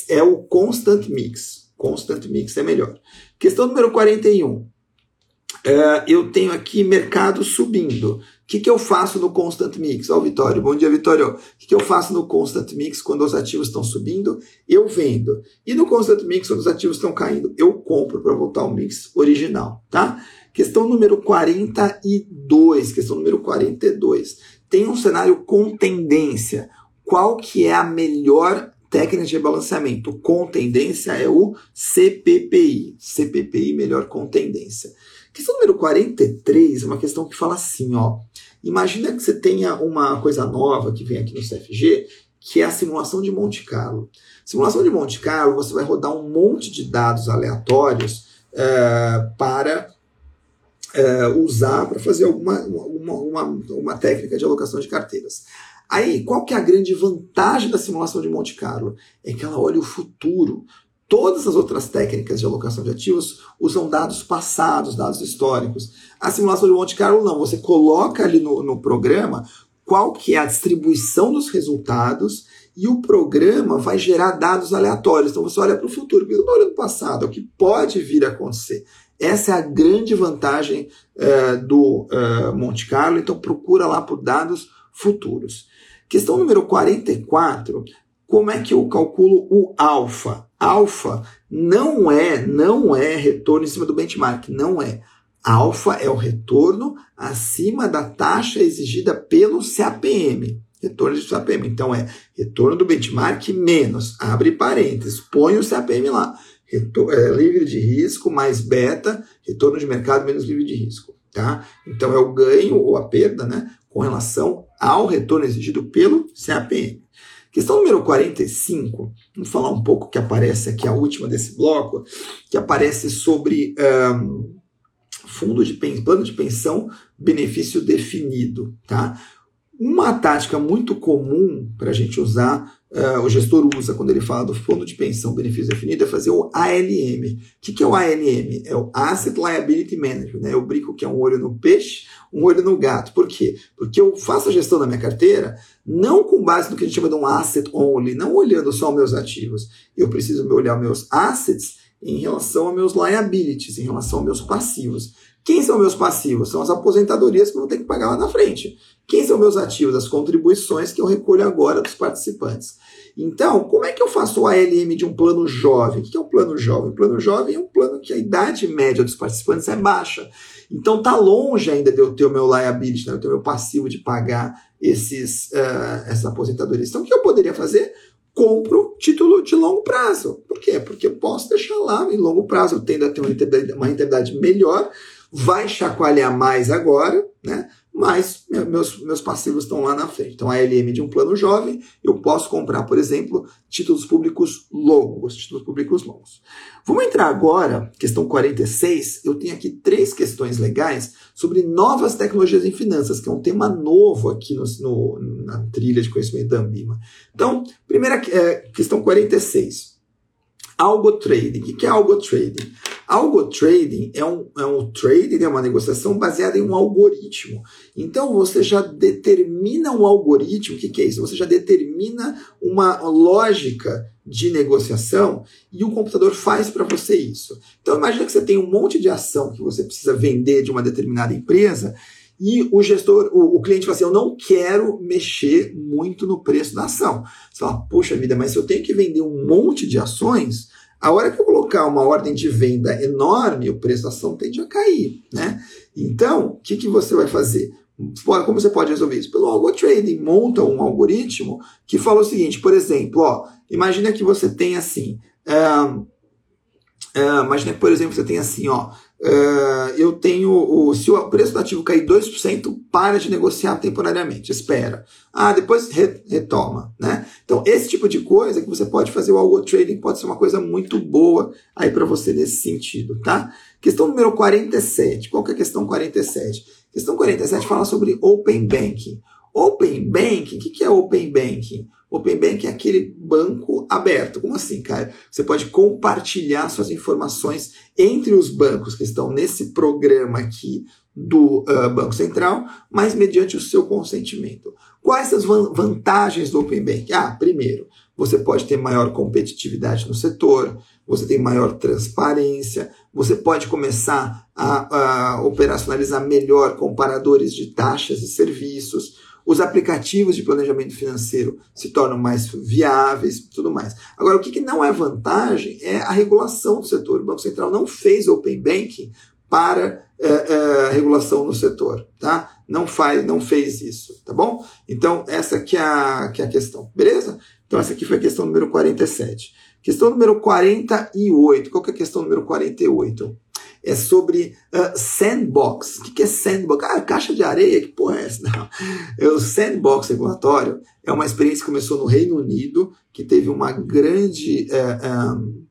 É o constant mix. Constant mix é melhor. Questão número 41. Uh, é, eu tenho aqui mercado subindo. O que, que eu faço no constant mix? Ó, oh, Vitório, bom dia, Vitório. O que, que eu faço no constant mix quando os ativos estão subindo? Eu vendo. E no constant mix, quando os ativos estão caindo, eu compro para voltar ao mix original, tá? Questão número 42. Questão número 42. Tem um cenário com tendência qual que é a melhor técnica de rebalanceamento com tendência é o CPPI. CPPI melhor com tendência. Questão número 43 é uma questão que fala assim, ó. Imagina que você tenha uma coisa nova que vem aqui no CFG, que é a simulação de Monte Carlo. Simulação de Monte Carlo, você vai rodar um monte de dados aleatórios uh, para uh, usar para fazer alguma uma, uma, uma técnica de alocação de carteiras. Aí, qual que é a grande vantagem da simulação de Monte Carlo? É que ela olha o futuro. Todas as outras técnicas de alocação de ativos usam dados passados, dados históricos. A simulação de Monte Carlo não, você coloca ali no, no programa qual que é a distribuição dos resultados e o programa vai gerar dados aleatórios. Então você olha para o futuro, você não olha no passado, é o que pode vir a acontecer. Essa é a grande vantagem uh, do uh, Monte Carlo, então procura lá por dados futuros. Questão número 44, como é que eu calculo o alfa? Alfa não é, não é retorno em cima do benchmark, não é. Alfa é o retorno acima da taxa exigida pelo CAPM. Retorno de CAPM. Então é retorno do benchmark menos, abre parênteses, põe o CAPM lá. Retor é, livre de risco mais beta, retorno de mercado menos livre de risco. Tá? Então é o ganho ou a perda né, com relação ao retorno exigido pelo CAPM. Questão número 45, vamos falar um pouco que aparece aqui, a última desse bloco, que aparece sobre um, fundo de plano de pensão, benefício definido. Tá? Uma tática muito comum para a gente usar, uh, o gestor usa quando ele fala do fundo de pensão benefício definido, é fazer o ALM. O que, que é o ALM? É o Asset Liability Management. Né? Eu brinco que é um olho no peixe, um olho no gato. Por quê? Porque eu faço a gestão da minha carteira não com base no que a gente chama de um asset only, não olhando só meus ativos. Eu preciso olhar meus assets em relação a meus liabilities, em relação aos meus passivos. Quem são meus passivos? São as aposentadorias que eu vou ter que pagar lá na frente. Quem são meus ativos? As contribuições que eu recolho agora dos participantes. Então, como é que eu faço o ALM de um plano jovem? O que é um plano jovem? O plano jovem é um plano que a idade média dos participantes é baixa. Então, tá longe ainda de eu ter o meu liability, né? eu ter o meu passivo de pagar esses, uh, essas aposentadorias. Então, o que eu poderia fazer? Compro título de longo prazo. Por quê? Porque eu posso deixar lá em longo prazo, eu tendo a ter uma rentabilidade melhor, vai chacoalhar mais agora, né? mas meus, meus passivos estão lá na frente. Então, a LM de um plano jovem, eu posso comprar, por exemplo, títulos públicos longos, títulos públicos longos. Vamos entrar agora, questão 46, eu tenho aqui três questões legais sobre novas tecnologias em finanças, que é um tema novo aqui no, no na trilha de conhecimento da Ambima. Então, primeira é, questão 46. Algo trading. O que é algo trading? Algo trading é um, é um trading, é uma negociação baseada em um algoritmo. Então você já determina um algoritmo, o que, que é isso? Você já determina uma lógica de negociação e o computador faz para você isso. Então imagina que você tem um monte de ação que você precisa vender de uma determinada empresa e o gestor, o, o, cliente fala assim: Eu não quero mexer muito no preço da ação. Você fala, poxa vida, mas se eu tenho que vender um monte de ações, a hora que eu colocar uma ordem de venda enorme, o preço da ação tende a cair, né? Então, o que, que você vai fazer? Como você pode resolver isso? Pelo algo trading, monta um algoritmo que fala o seguinte, por exemplo, ó, imagina que você tem assim, uh, uh, imagina que, por exemplo, você tem assim, ó, Uh, eu tenho. O, se o preço do ativo cair 2%, para de negociar temporariamente, espera. Ah, depois re, retoma. Né? Então, esse tipo de coisa que você pode fazer o algo trading pode ser uma coisa muito boa aí para você nesse sentido. Tá? Questão número 47. Qual que é a questão 47? Questão 47 fala sobre Open Banking. Open Banking, o que, que é Open Banking? Open Banking é aquele banco aberto. Como assim, cara? Você pode compartilhar suas informações entre os bancos que estão nesse programa aqui do uh, Banco Central, mas mediante o seu consentimento. Quais as vantagens do Open Banking? Ah, primeiro, você pode ter maior competitividade no setor, você tem maior transparência, você pode começar a, a operacionalizar melhor comparadores de taxas e serviços, os aplicativos de planejamento financeiro se tornam mais viáveis tudo mais. Agora, o que, que não é vantagem é a regulação do setor. O Banco Central não fez Open Banking para é, é, regulação no setor, tá? Não faz, não fez isso, tá bom? Então, essa que é, a, que é a questão, beleza? Então, essa aqui foi a questão número 47. Questão número 48. Qual que é a questão número 48? É sobre uh, sandbox. O que, é sandbox? Ah, caixa de areia, que porra é essa? Não. É, o sandbox regulatório é uma experiência que começou no Reino Unido, que teve uma grande. Uh, um,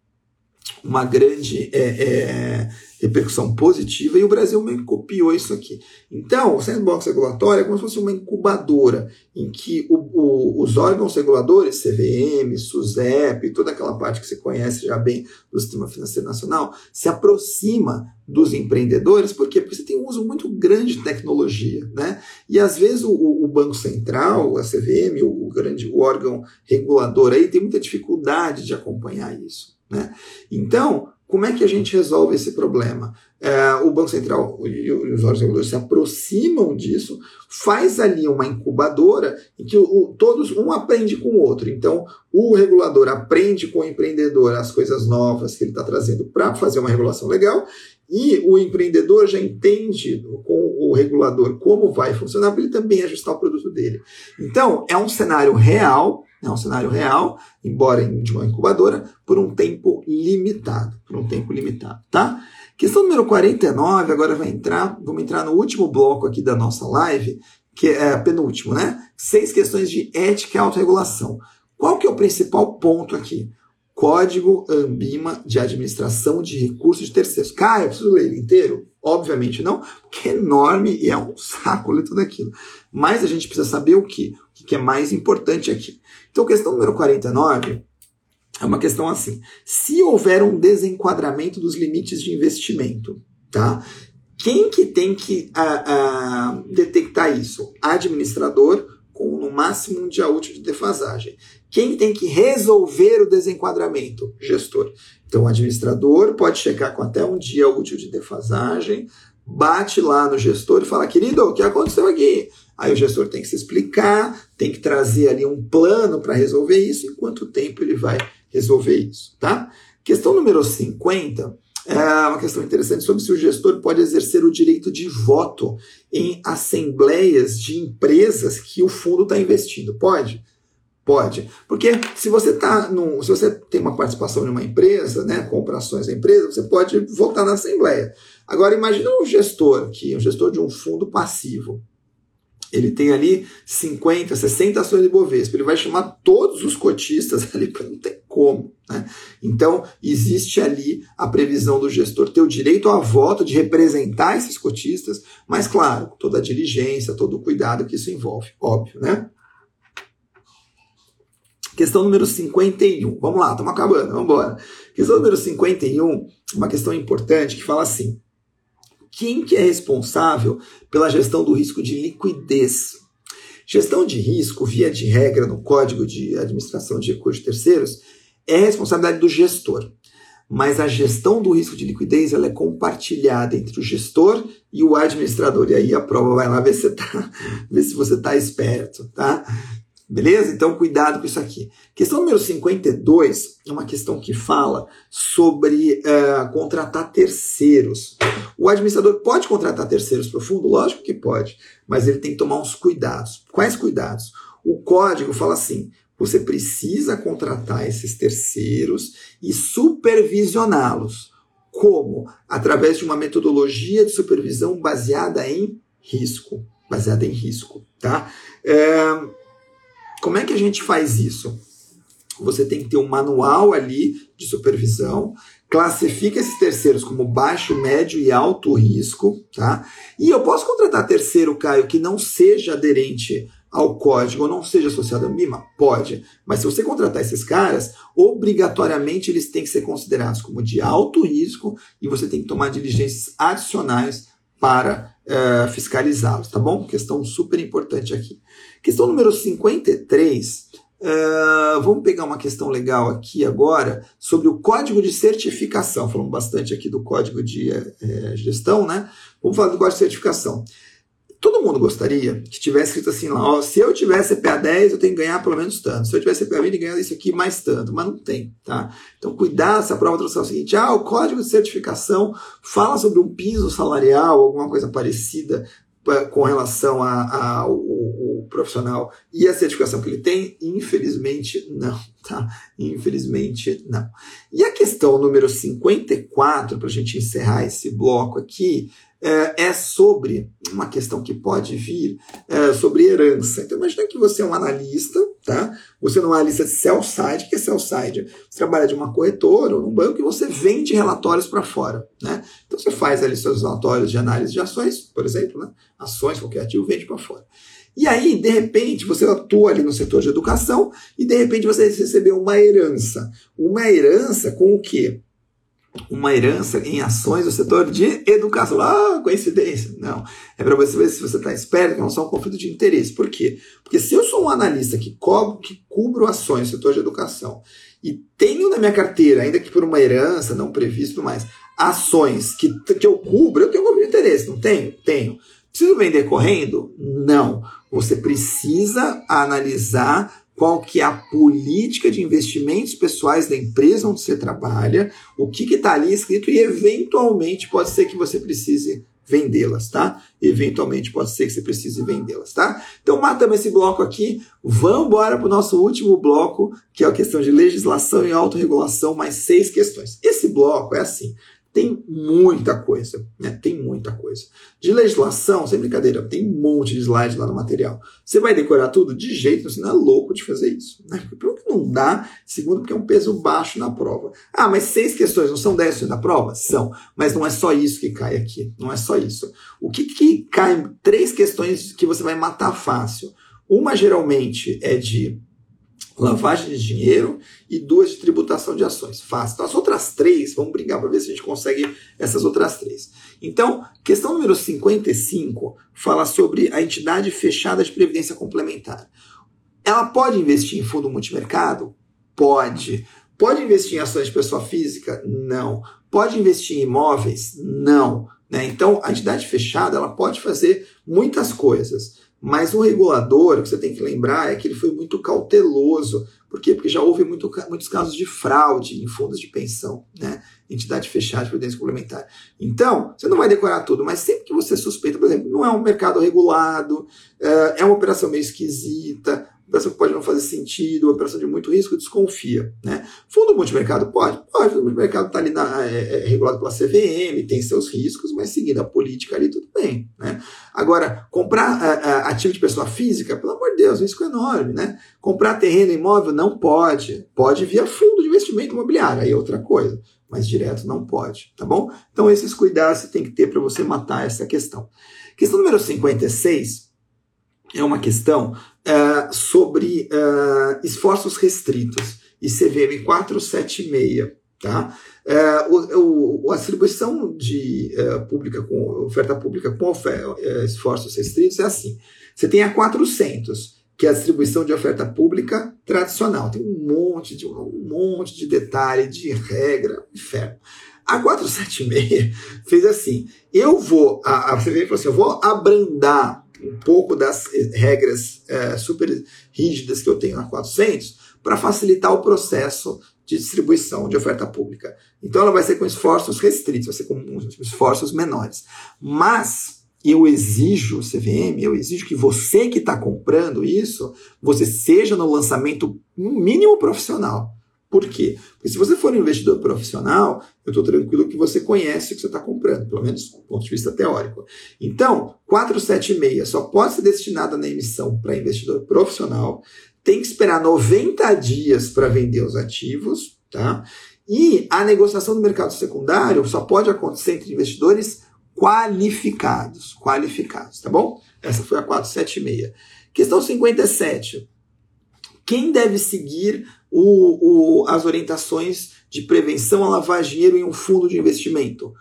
uma grande é, repercussão positiva e o Brasil meio que copiou isso aqui. Então, o sandbox regulatório é como se fosse uma incubadora em que o, o, os órgãos reguladores, CVM, SUSEP, toda aquela parte que você conhece já bem do sistema financeiro nacional, se aproxima dos empreendedores, por quê? Porque você tem um uso muito grande de tecnologia, né? E às vezes o, o Banco Central, a CVM, o, o grande o órgão regulador aí tem muita dificuldade de acompanhar isso, né? Então, como é que a gente resolve esse problema? É, o Banco Central e os órgãos reguladores se aproximam disso, faz ali uma incubadora em que o, todos um aprende com o outro. Então, o regulador aprende com o empreendedor as coisas novas que ele está trazendo para fazer uma regulação legal, e o empreendedor já entende com o regulador como vai funcionar para ele também ajustar o produto dele. Então, é um cenário real é um cenário real, embora de uma incubadora, por um tempo limitado. Por um tempo limitado, tá? Questão número 49, agora vai entrar, vamos entrar no último bloco aqui da nossa live, que é penúltimo, né? Seis questões de ética e autorregulação. Qual que é o principal ponto aqui? Código Ambima de Administração de Recursos de Terceiros. Cara, eu preciso ler ele inteiro? Obviamente não, porque é enorme e é um saco ler tudo aquilo. Mas a gente precisa saber o que? O que é mais importante aqui. Então, questão número 49 é uma questão assim: se houver um desenquadramento dos limites de investimento, tá? Quem que tem que uh, uh, detectar isso? Administrador com no máximo um dia útil de defasagem. Quem tem que resolver o desenquadramento? Gestor. Então, o administrador pode checar com até um dia útil de defasagem, bate lá no gestor e fala: querido, o que aconteceu aqui? Aí o gestor tem que se explicar, tem que trazer ali um plano para resolver isso, em quanto tempo ele vai resolver isso, tá? Questão número 50 é uma questão interessante sobre se o gestor pode exercer o direito de voto em assembleias de empresas que o fundo está investindo. Pode? Pode. Porque se você tá num, se você tem uma participação em uma empresa, né, compra ações da empresa, você pode votar na assembleia. Agora imagina um gestor que um gestor de um fundo passivo ele tem ali 50, 60 ações de Bovespa, ele vai chamar todos os cotistas ali, não tem como. Né? Então, existe ali a previsão do gestor ter o direito a voto de representar esses cotistas, mas, claro, toda a diligência, todo o cuidado que isso envolve, óbvio, né? Questão número 51. Vamos lá, estamos acabando, vamos embora. Questão número 51, uma questão importante que fala assim: quem que é responsável pela gestão do risco de liquidez? Gestão de risco, via de regra, no Código de Administração de Recursos Terceiros, é responsabilidade do gestor. Mas a gestão do risco de liquidez ela é compartilhada entre o gestor e o administrador. E aí a prova vai lá ver se, tá, ver se você está esperto, tá? Beleza? Então, cuidado com isso aqui. Questão número 52 é uma questão que fala sobre uh, contratar terceiros. O administrador pode contratar terceiros para o fundo? Lógico que pode, mas ele tem que tomar uns cuidados. Quais cuidados? O código fala assim: você precisa contratar esses terceiros e supervisioná-los. Como? Através de uma metodologia de supervisão baseada em risco. Baseada em risco, tá? É como é que a gente faz isso? Você tem que ter um manual ali de supervisão, classifica esses terceiros como baixo, médio e alto risco, tá? E eu posso contratar terceiro, Caio, que não seja aderente ao código ou não seja associado à MIMA? Pode. Mas se você contratar esses caras, obrigatoriamente eles têm que ser considerados como de alto risco e você tem que tomar diligências adicionais para uh, fiscalizá-los, tá bom? Questão super importante aqui. Questão número 53. Uh, eh, vamos pegar uma questão legal aqui agora sobre o código de certificação. Falamos bastante aqui do código de é, gestão, né? Vamos falar do código de certificação. Todo mundo gostaria que tivesse escrito assim lá, ó, se eu tivesse CPA 10, eu tenho que ganhar pelo menos tanto. Se eu tivesse CPA 20, ganhar isso aqui mais tanto, mas não tem, tá? Então, cuidado, essa prova trouxe o seguinte, ah, o código de certificação fala sobre um piso salarial, alguma coisa parecida eh, com relação ao profissional e a certificação que ele tem? Infelizmente, não, tá? Infelizmente, não. E a questão número 54, para a gente encerrar esse bloco aqui, é, é sobre uma questão que pode vir é, sobre herança. Então, imagina que você é um analista, tá? Você não é analista de sell-side. Que é sell-side? Você trabalha de uma corretora ou num banco e você vende relatórios para fora, né? Então, você faz ali seus relatórios de análise de ações, por exemplo, né? Ações, qualquer ativo, vende para fora. E aí, de repente, você atua ali no setor de educação e de repente você recebeu uma herança. Uma herança com o quê? Uma herança em ações do setor de educação. Ah, coincidência. Não. É para você ver se você está esperto, não são um conflito de interesse. Por quê? Porque se eu sou um analista que, cobro, que cubro ações no setor de educação e tenho na minha carteira, ainda que por uma herança não previsto mais, ações que, que eu cubro, eu tenho conflito de interesse. Não tenho? Tenho. Preciso vender correndo? Não. Você precisa analisar qual que é a política de investimentos pessoais da empresa onde você trabalha, o que está ali escrito e eventualmente pode ser que você precise vendê-las, tá? Eventualmente pode ser que você precise vendê-las, tá? Então matamos esse bloco aqui, vamos embora para o nosso último bloco, que é a questão de legislação e autorregulação, mais seis questões. Esse bloco é assim, tem muita coisa, né? Tem muita coisa. De legislação, sem brincadeira, tem um monte de slide lá no material. Você vai decorar tudo? De jeito, não é louco de fazer isso. Né? Primeiro que não dá, segundo porque é um peso baixo na prova. Ah, mas seis questões não são dez na prova? São. Mas não é só isso que cai aqui. Não é só isso. O que, que cai? Três questões que você vai matar fácil. Uma geralmente é de lavagem de dinheiro e duas de tributação de ações. Fácil. Então, as outras três, vamos brigar para ver se a gente consegue essas outras três. Então, questão número 55 fala sobre a entidade fechada de previdência complementar. Ela pode investir em fundo multimercado? Pode. Pode investir em ações de pessoa física? Não. Pode investir em imóveis? Não. Né? Então, a entidade fechada ela pode fazer muitas coisas. Mas o regulador, o que você tem que lembrar é que ele foi muito cauteloso. Por quê? Porque já houve muito, muitos casos de fraude em fundos de pensão, né? Entidade fechada de previdência complementar. Então, você não vai decorar tudo, mas sempre que você suspeita, por exemplo, não é um mercado regulado, é, é uma operação meio esquisita, operação que pode não fazer sentido, operação de muito risco, desconfia. Né? Fundo multimercado pode? Pode, fundo multimercado está ali na, é, é, regulado pela CVM, tem seus riscos, mas seguindo a política ali, tudo bem. Né? Agora, comprar é, é, ativo de pessoa física, pelo amor de Deus, risco enorme. Né? Comprar terreno imóvel não pode. Pode via fundo de investimento imobiliário, aí é outra coisa mas direto não pode, tá bom? Então esses cuidados você tem que ter para você matar essa questão. Questão número 56 é uma questão é, sobre é, esforços restritos e CVM 476, tá? É, o, o, a distribuição de é, pública com oferta pública com oferta, é, esforços restritos é assim. Você tem a 400, que é a distribuição de oferta pública tradicional. Tem um monte de, um monte de detalhe, de regra, inferno. A 476 fez assim: eu vou, a, a CVM falou assim, eu vou abrandar um pouco das regras é, super rígidas que eu tenho na 400 para facilitar o processo de distribuição de oferta pública. Então ela vai ser com esforços restritos, vai ser com esforços menores. Mas eu exijo, CVM, eu exijo que você que está comprando isso, você seja no lançamento mínimo profissional. Por quê? Porque se você for um investidor profissional, eu estou tranquilo que você conhece o que você está comprando, pelo menos do ponto de vista teórico. Então, 476 só pode ser destinada na emissão para investidor profissional, tem que esperar 90 dias para vender os ativos, tá? E a negociação do mercado secundário só pode acontecer entre investidores qualificados. Qualificados, tá bom? Essa foi a 476. Questão 57. Quem deve seguir o, o, as orientações de prevenção a lavar dinheiro em um fundo de investimento?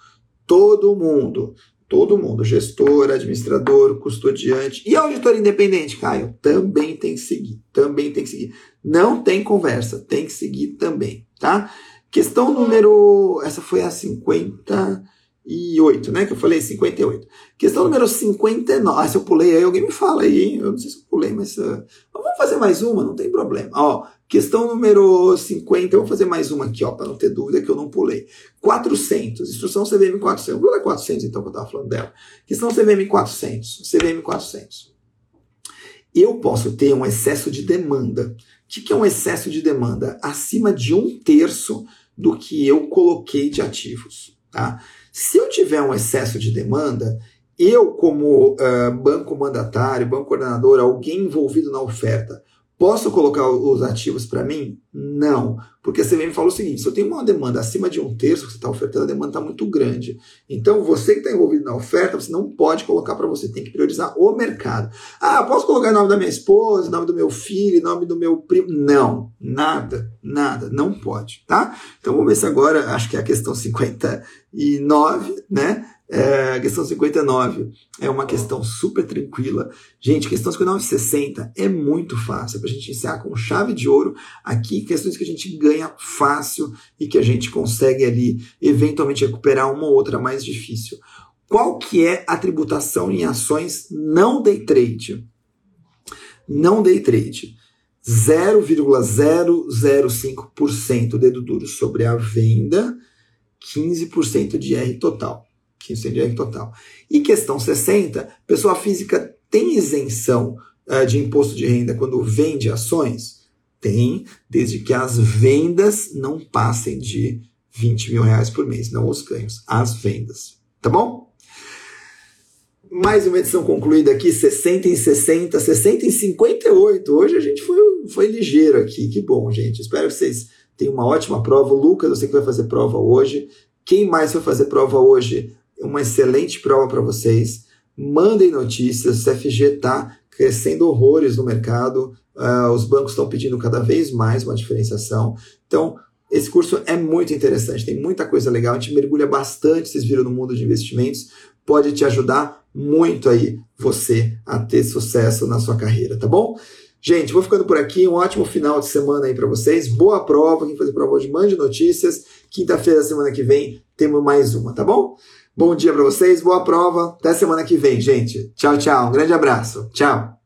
Todo mundo. Todo mundo, gestor, administrador, custodiante e auditor independente, Caio, também tem que seguir, também tem que seguir. Não tem conversa, tem que seguir também, tá? Questão número, essa foi a 50, e 8, né? Que eu falei 58. Questão número 59. Ah, se eu pulei aí, alguém me fala aí, hein? Eu não sei se eu pulei, mas. Uh, vamos fazer mais uma, não tem problema. Ó, questão número 50, eu vou fazer mais uma aqui, ó, para não ter dúvida que eu não pulei. 400, instrução CVM 400. Vou ler 400 então, que eu estava falando dela. Questão CVM 400. CVM 400. Eu posso ter um excesso de demanda. O que é um excesso de demanda? Acima de um terço do que eu coloquei de ativos, tá? Se eu tiver um excesso de demanda, eu, como uh, banco mandatário, banco coordenador, alguém envolvido na oferta, posso colocar os ativos para mim? Não, porque a CVM fala o seguinte: se eu tenho uma demanda acima de um terço que você está ofertando, a demanda está muito grande. Então, você que está envolvido na oferta, você não pode colocar para você, tem que priorizar o mercado. Ah, posso colocar o nome da minha esposa, o nome do meu filho, o nome do meu primo? Não, nada, nada, não pode, tá? Então, vamos ver se agora, acho que é a questão 59, né? É, questão 59 é uma questão super tranquila. Gente, questão 59 e 60 é muito fácil para a gente encerrar com chave de ouro aqui, questões que a gente ganha fácil e que a gente consegue ali eventualmente recuperar uma ou outra mais difícil. Qual que é a tributação em ações não day trade? Não day trade. 0,005% dedo duro sobre a venda, 15% de R total que isso é total. E questão 60, pessoa física tem isenção uh, de imposto de renda quando vende ações? Tem, desde que as vendas não passem de 20 mil reais por mês, não os ganhos, as vendas. Tá bom? Mais uma edição concluída aqui, 60 em 60, 60 em 58. Hoje a gente foi, foi ligeiro aqui, que bom, gente. Espero que vocês tenham uma ótima prova. O Lucas, eu sei que vai fazer prova hoje. Quem mais vai fazer prova hoje? Uma excelente prova para vocês. Mandem notícias, o CFG está crescendo horrores no mercado, uh, os bancos estão pedindo cada vez mais uma diferenciação. Então, esse curso é muito interessante, tem muita coisa legal, a gente mergulha bastante, vocês viram, no mundo de investimentos, pode te ajudar muito aí você a ter sucesso na sua carreira, tá bom? Gente, vou ficando por aqui, um ótimo final de semana aí para vocês, boa prova, quem fazer prova hoje mande notícias, quinta-feira, semana que vem, temos mais uma, tá bom? Bom dia para vocês, boa prova. Até semana que vem, gente. Tchau, tchau. Um grande abraço. Tchau.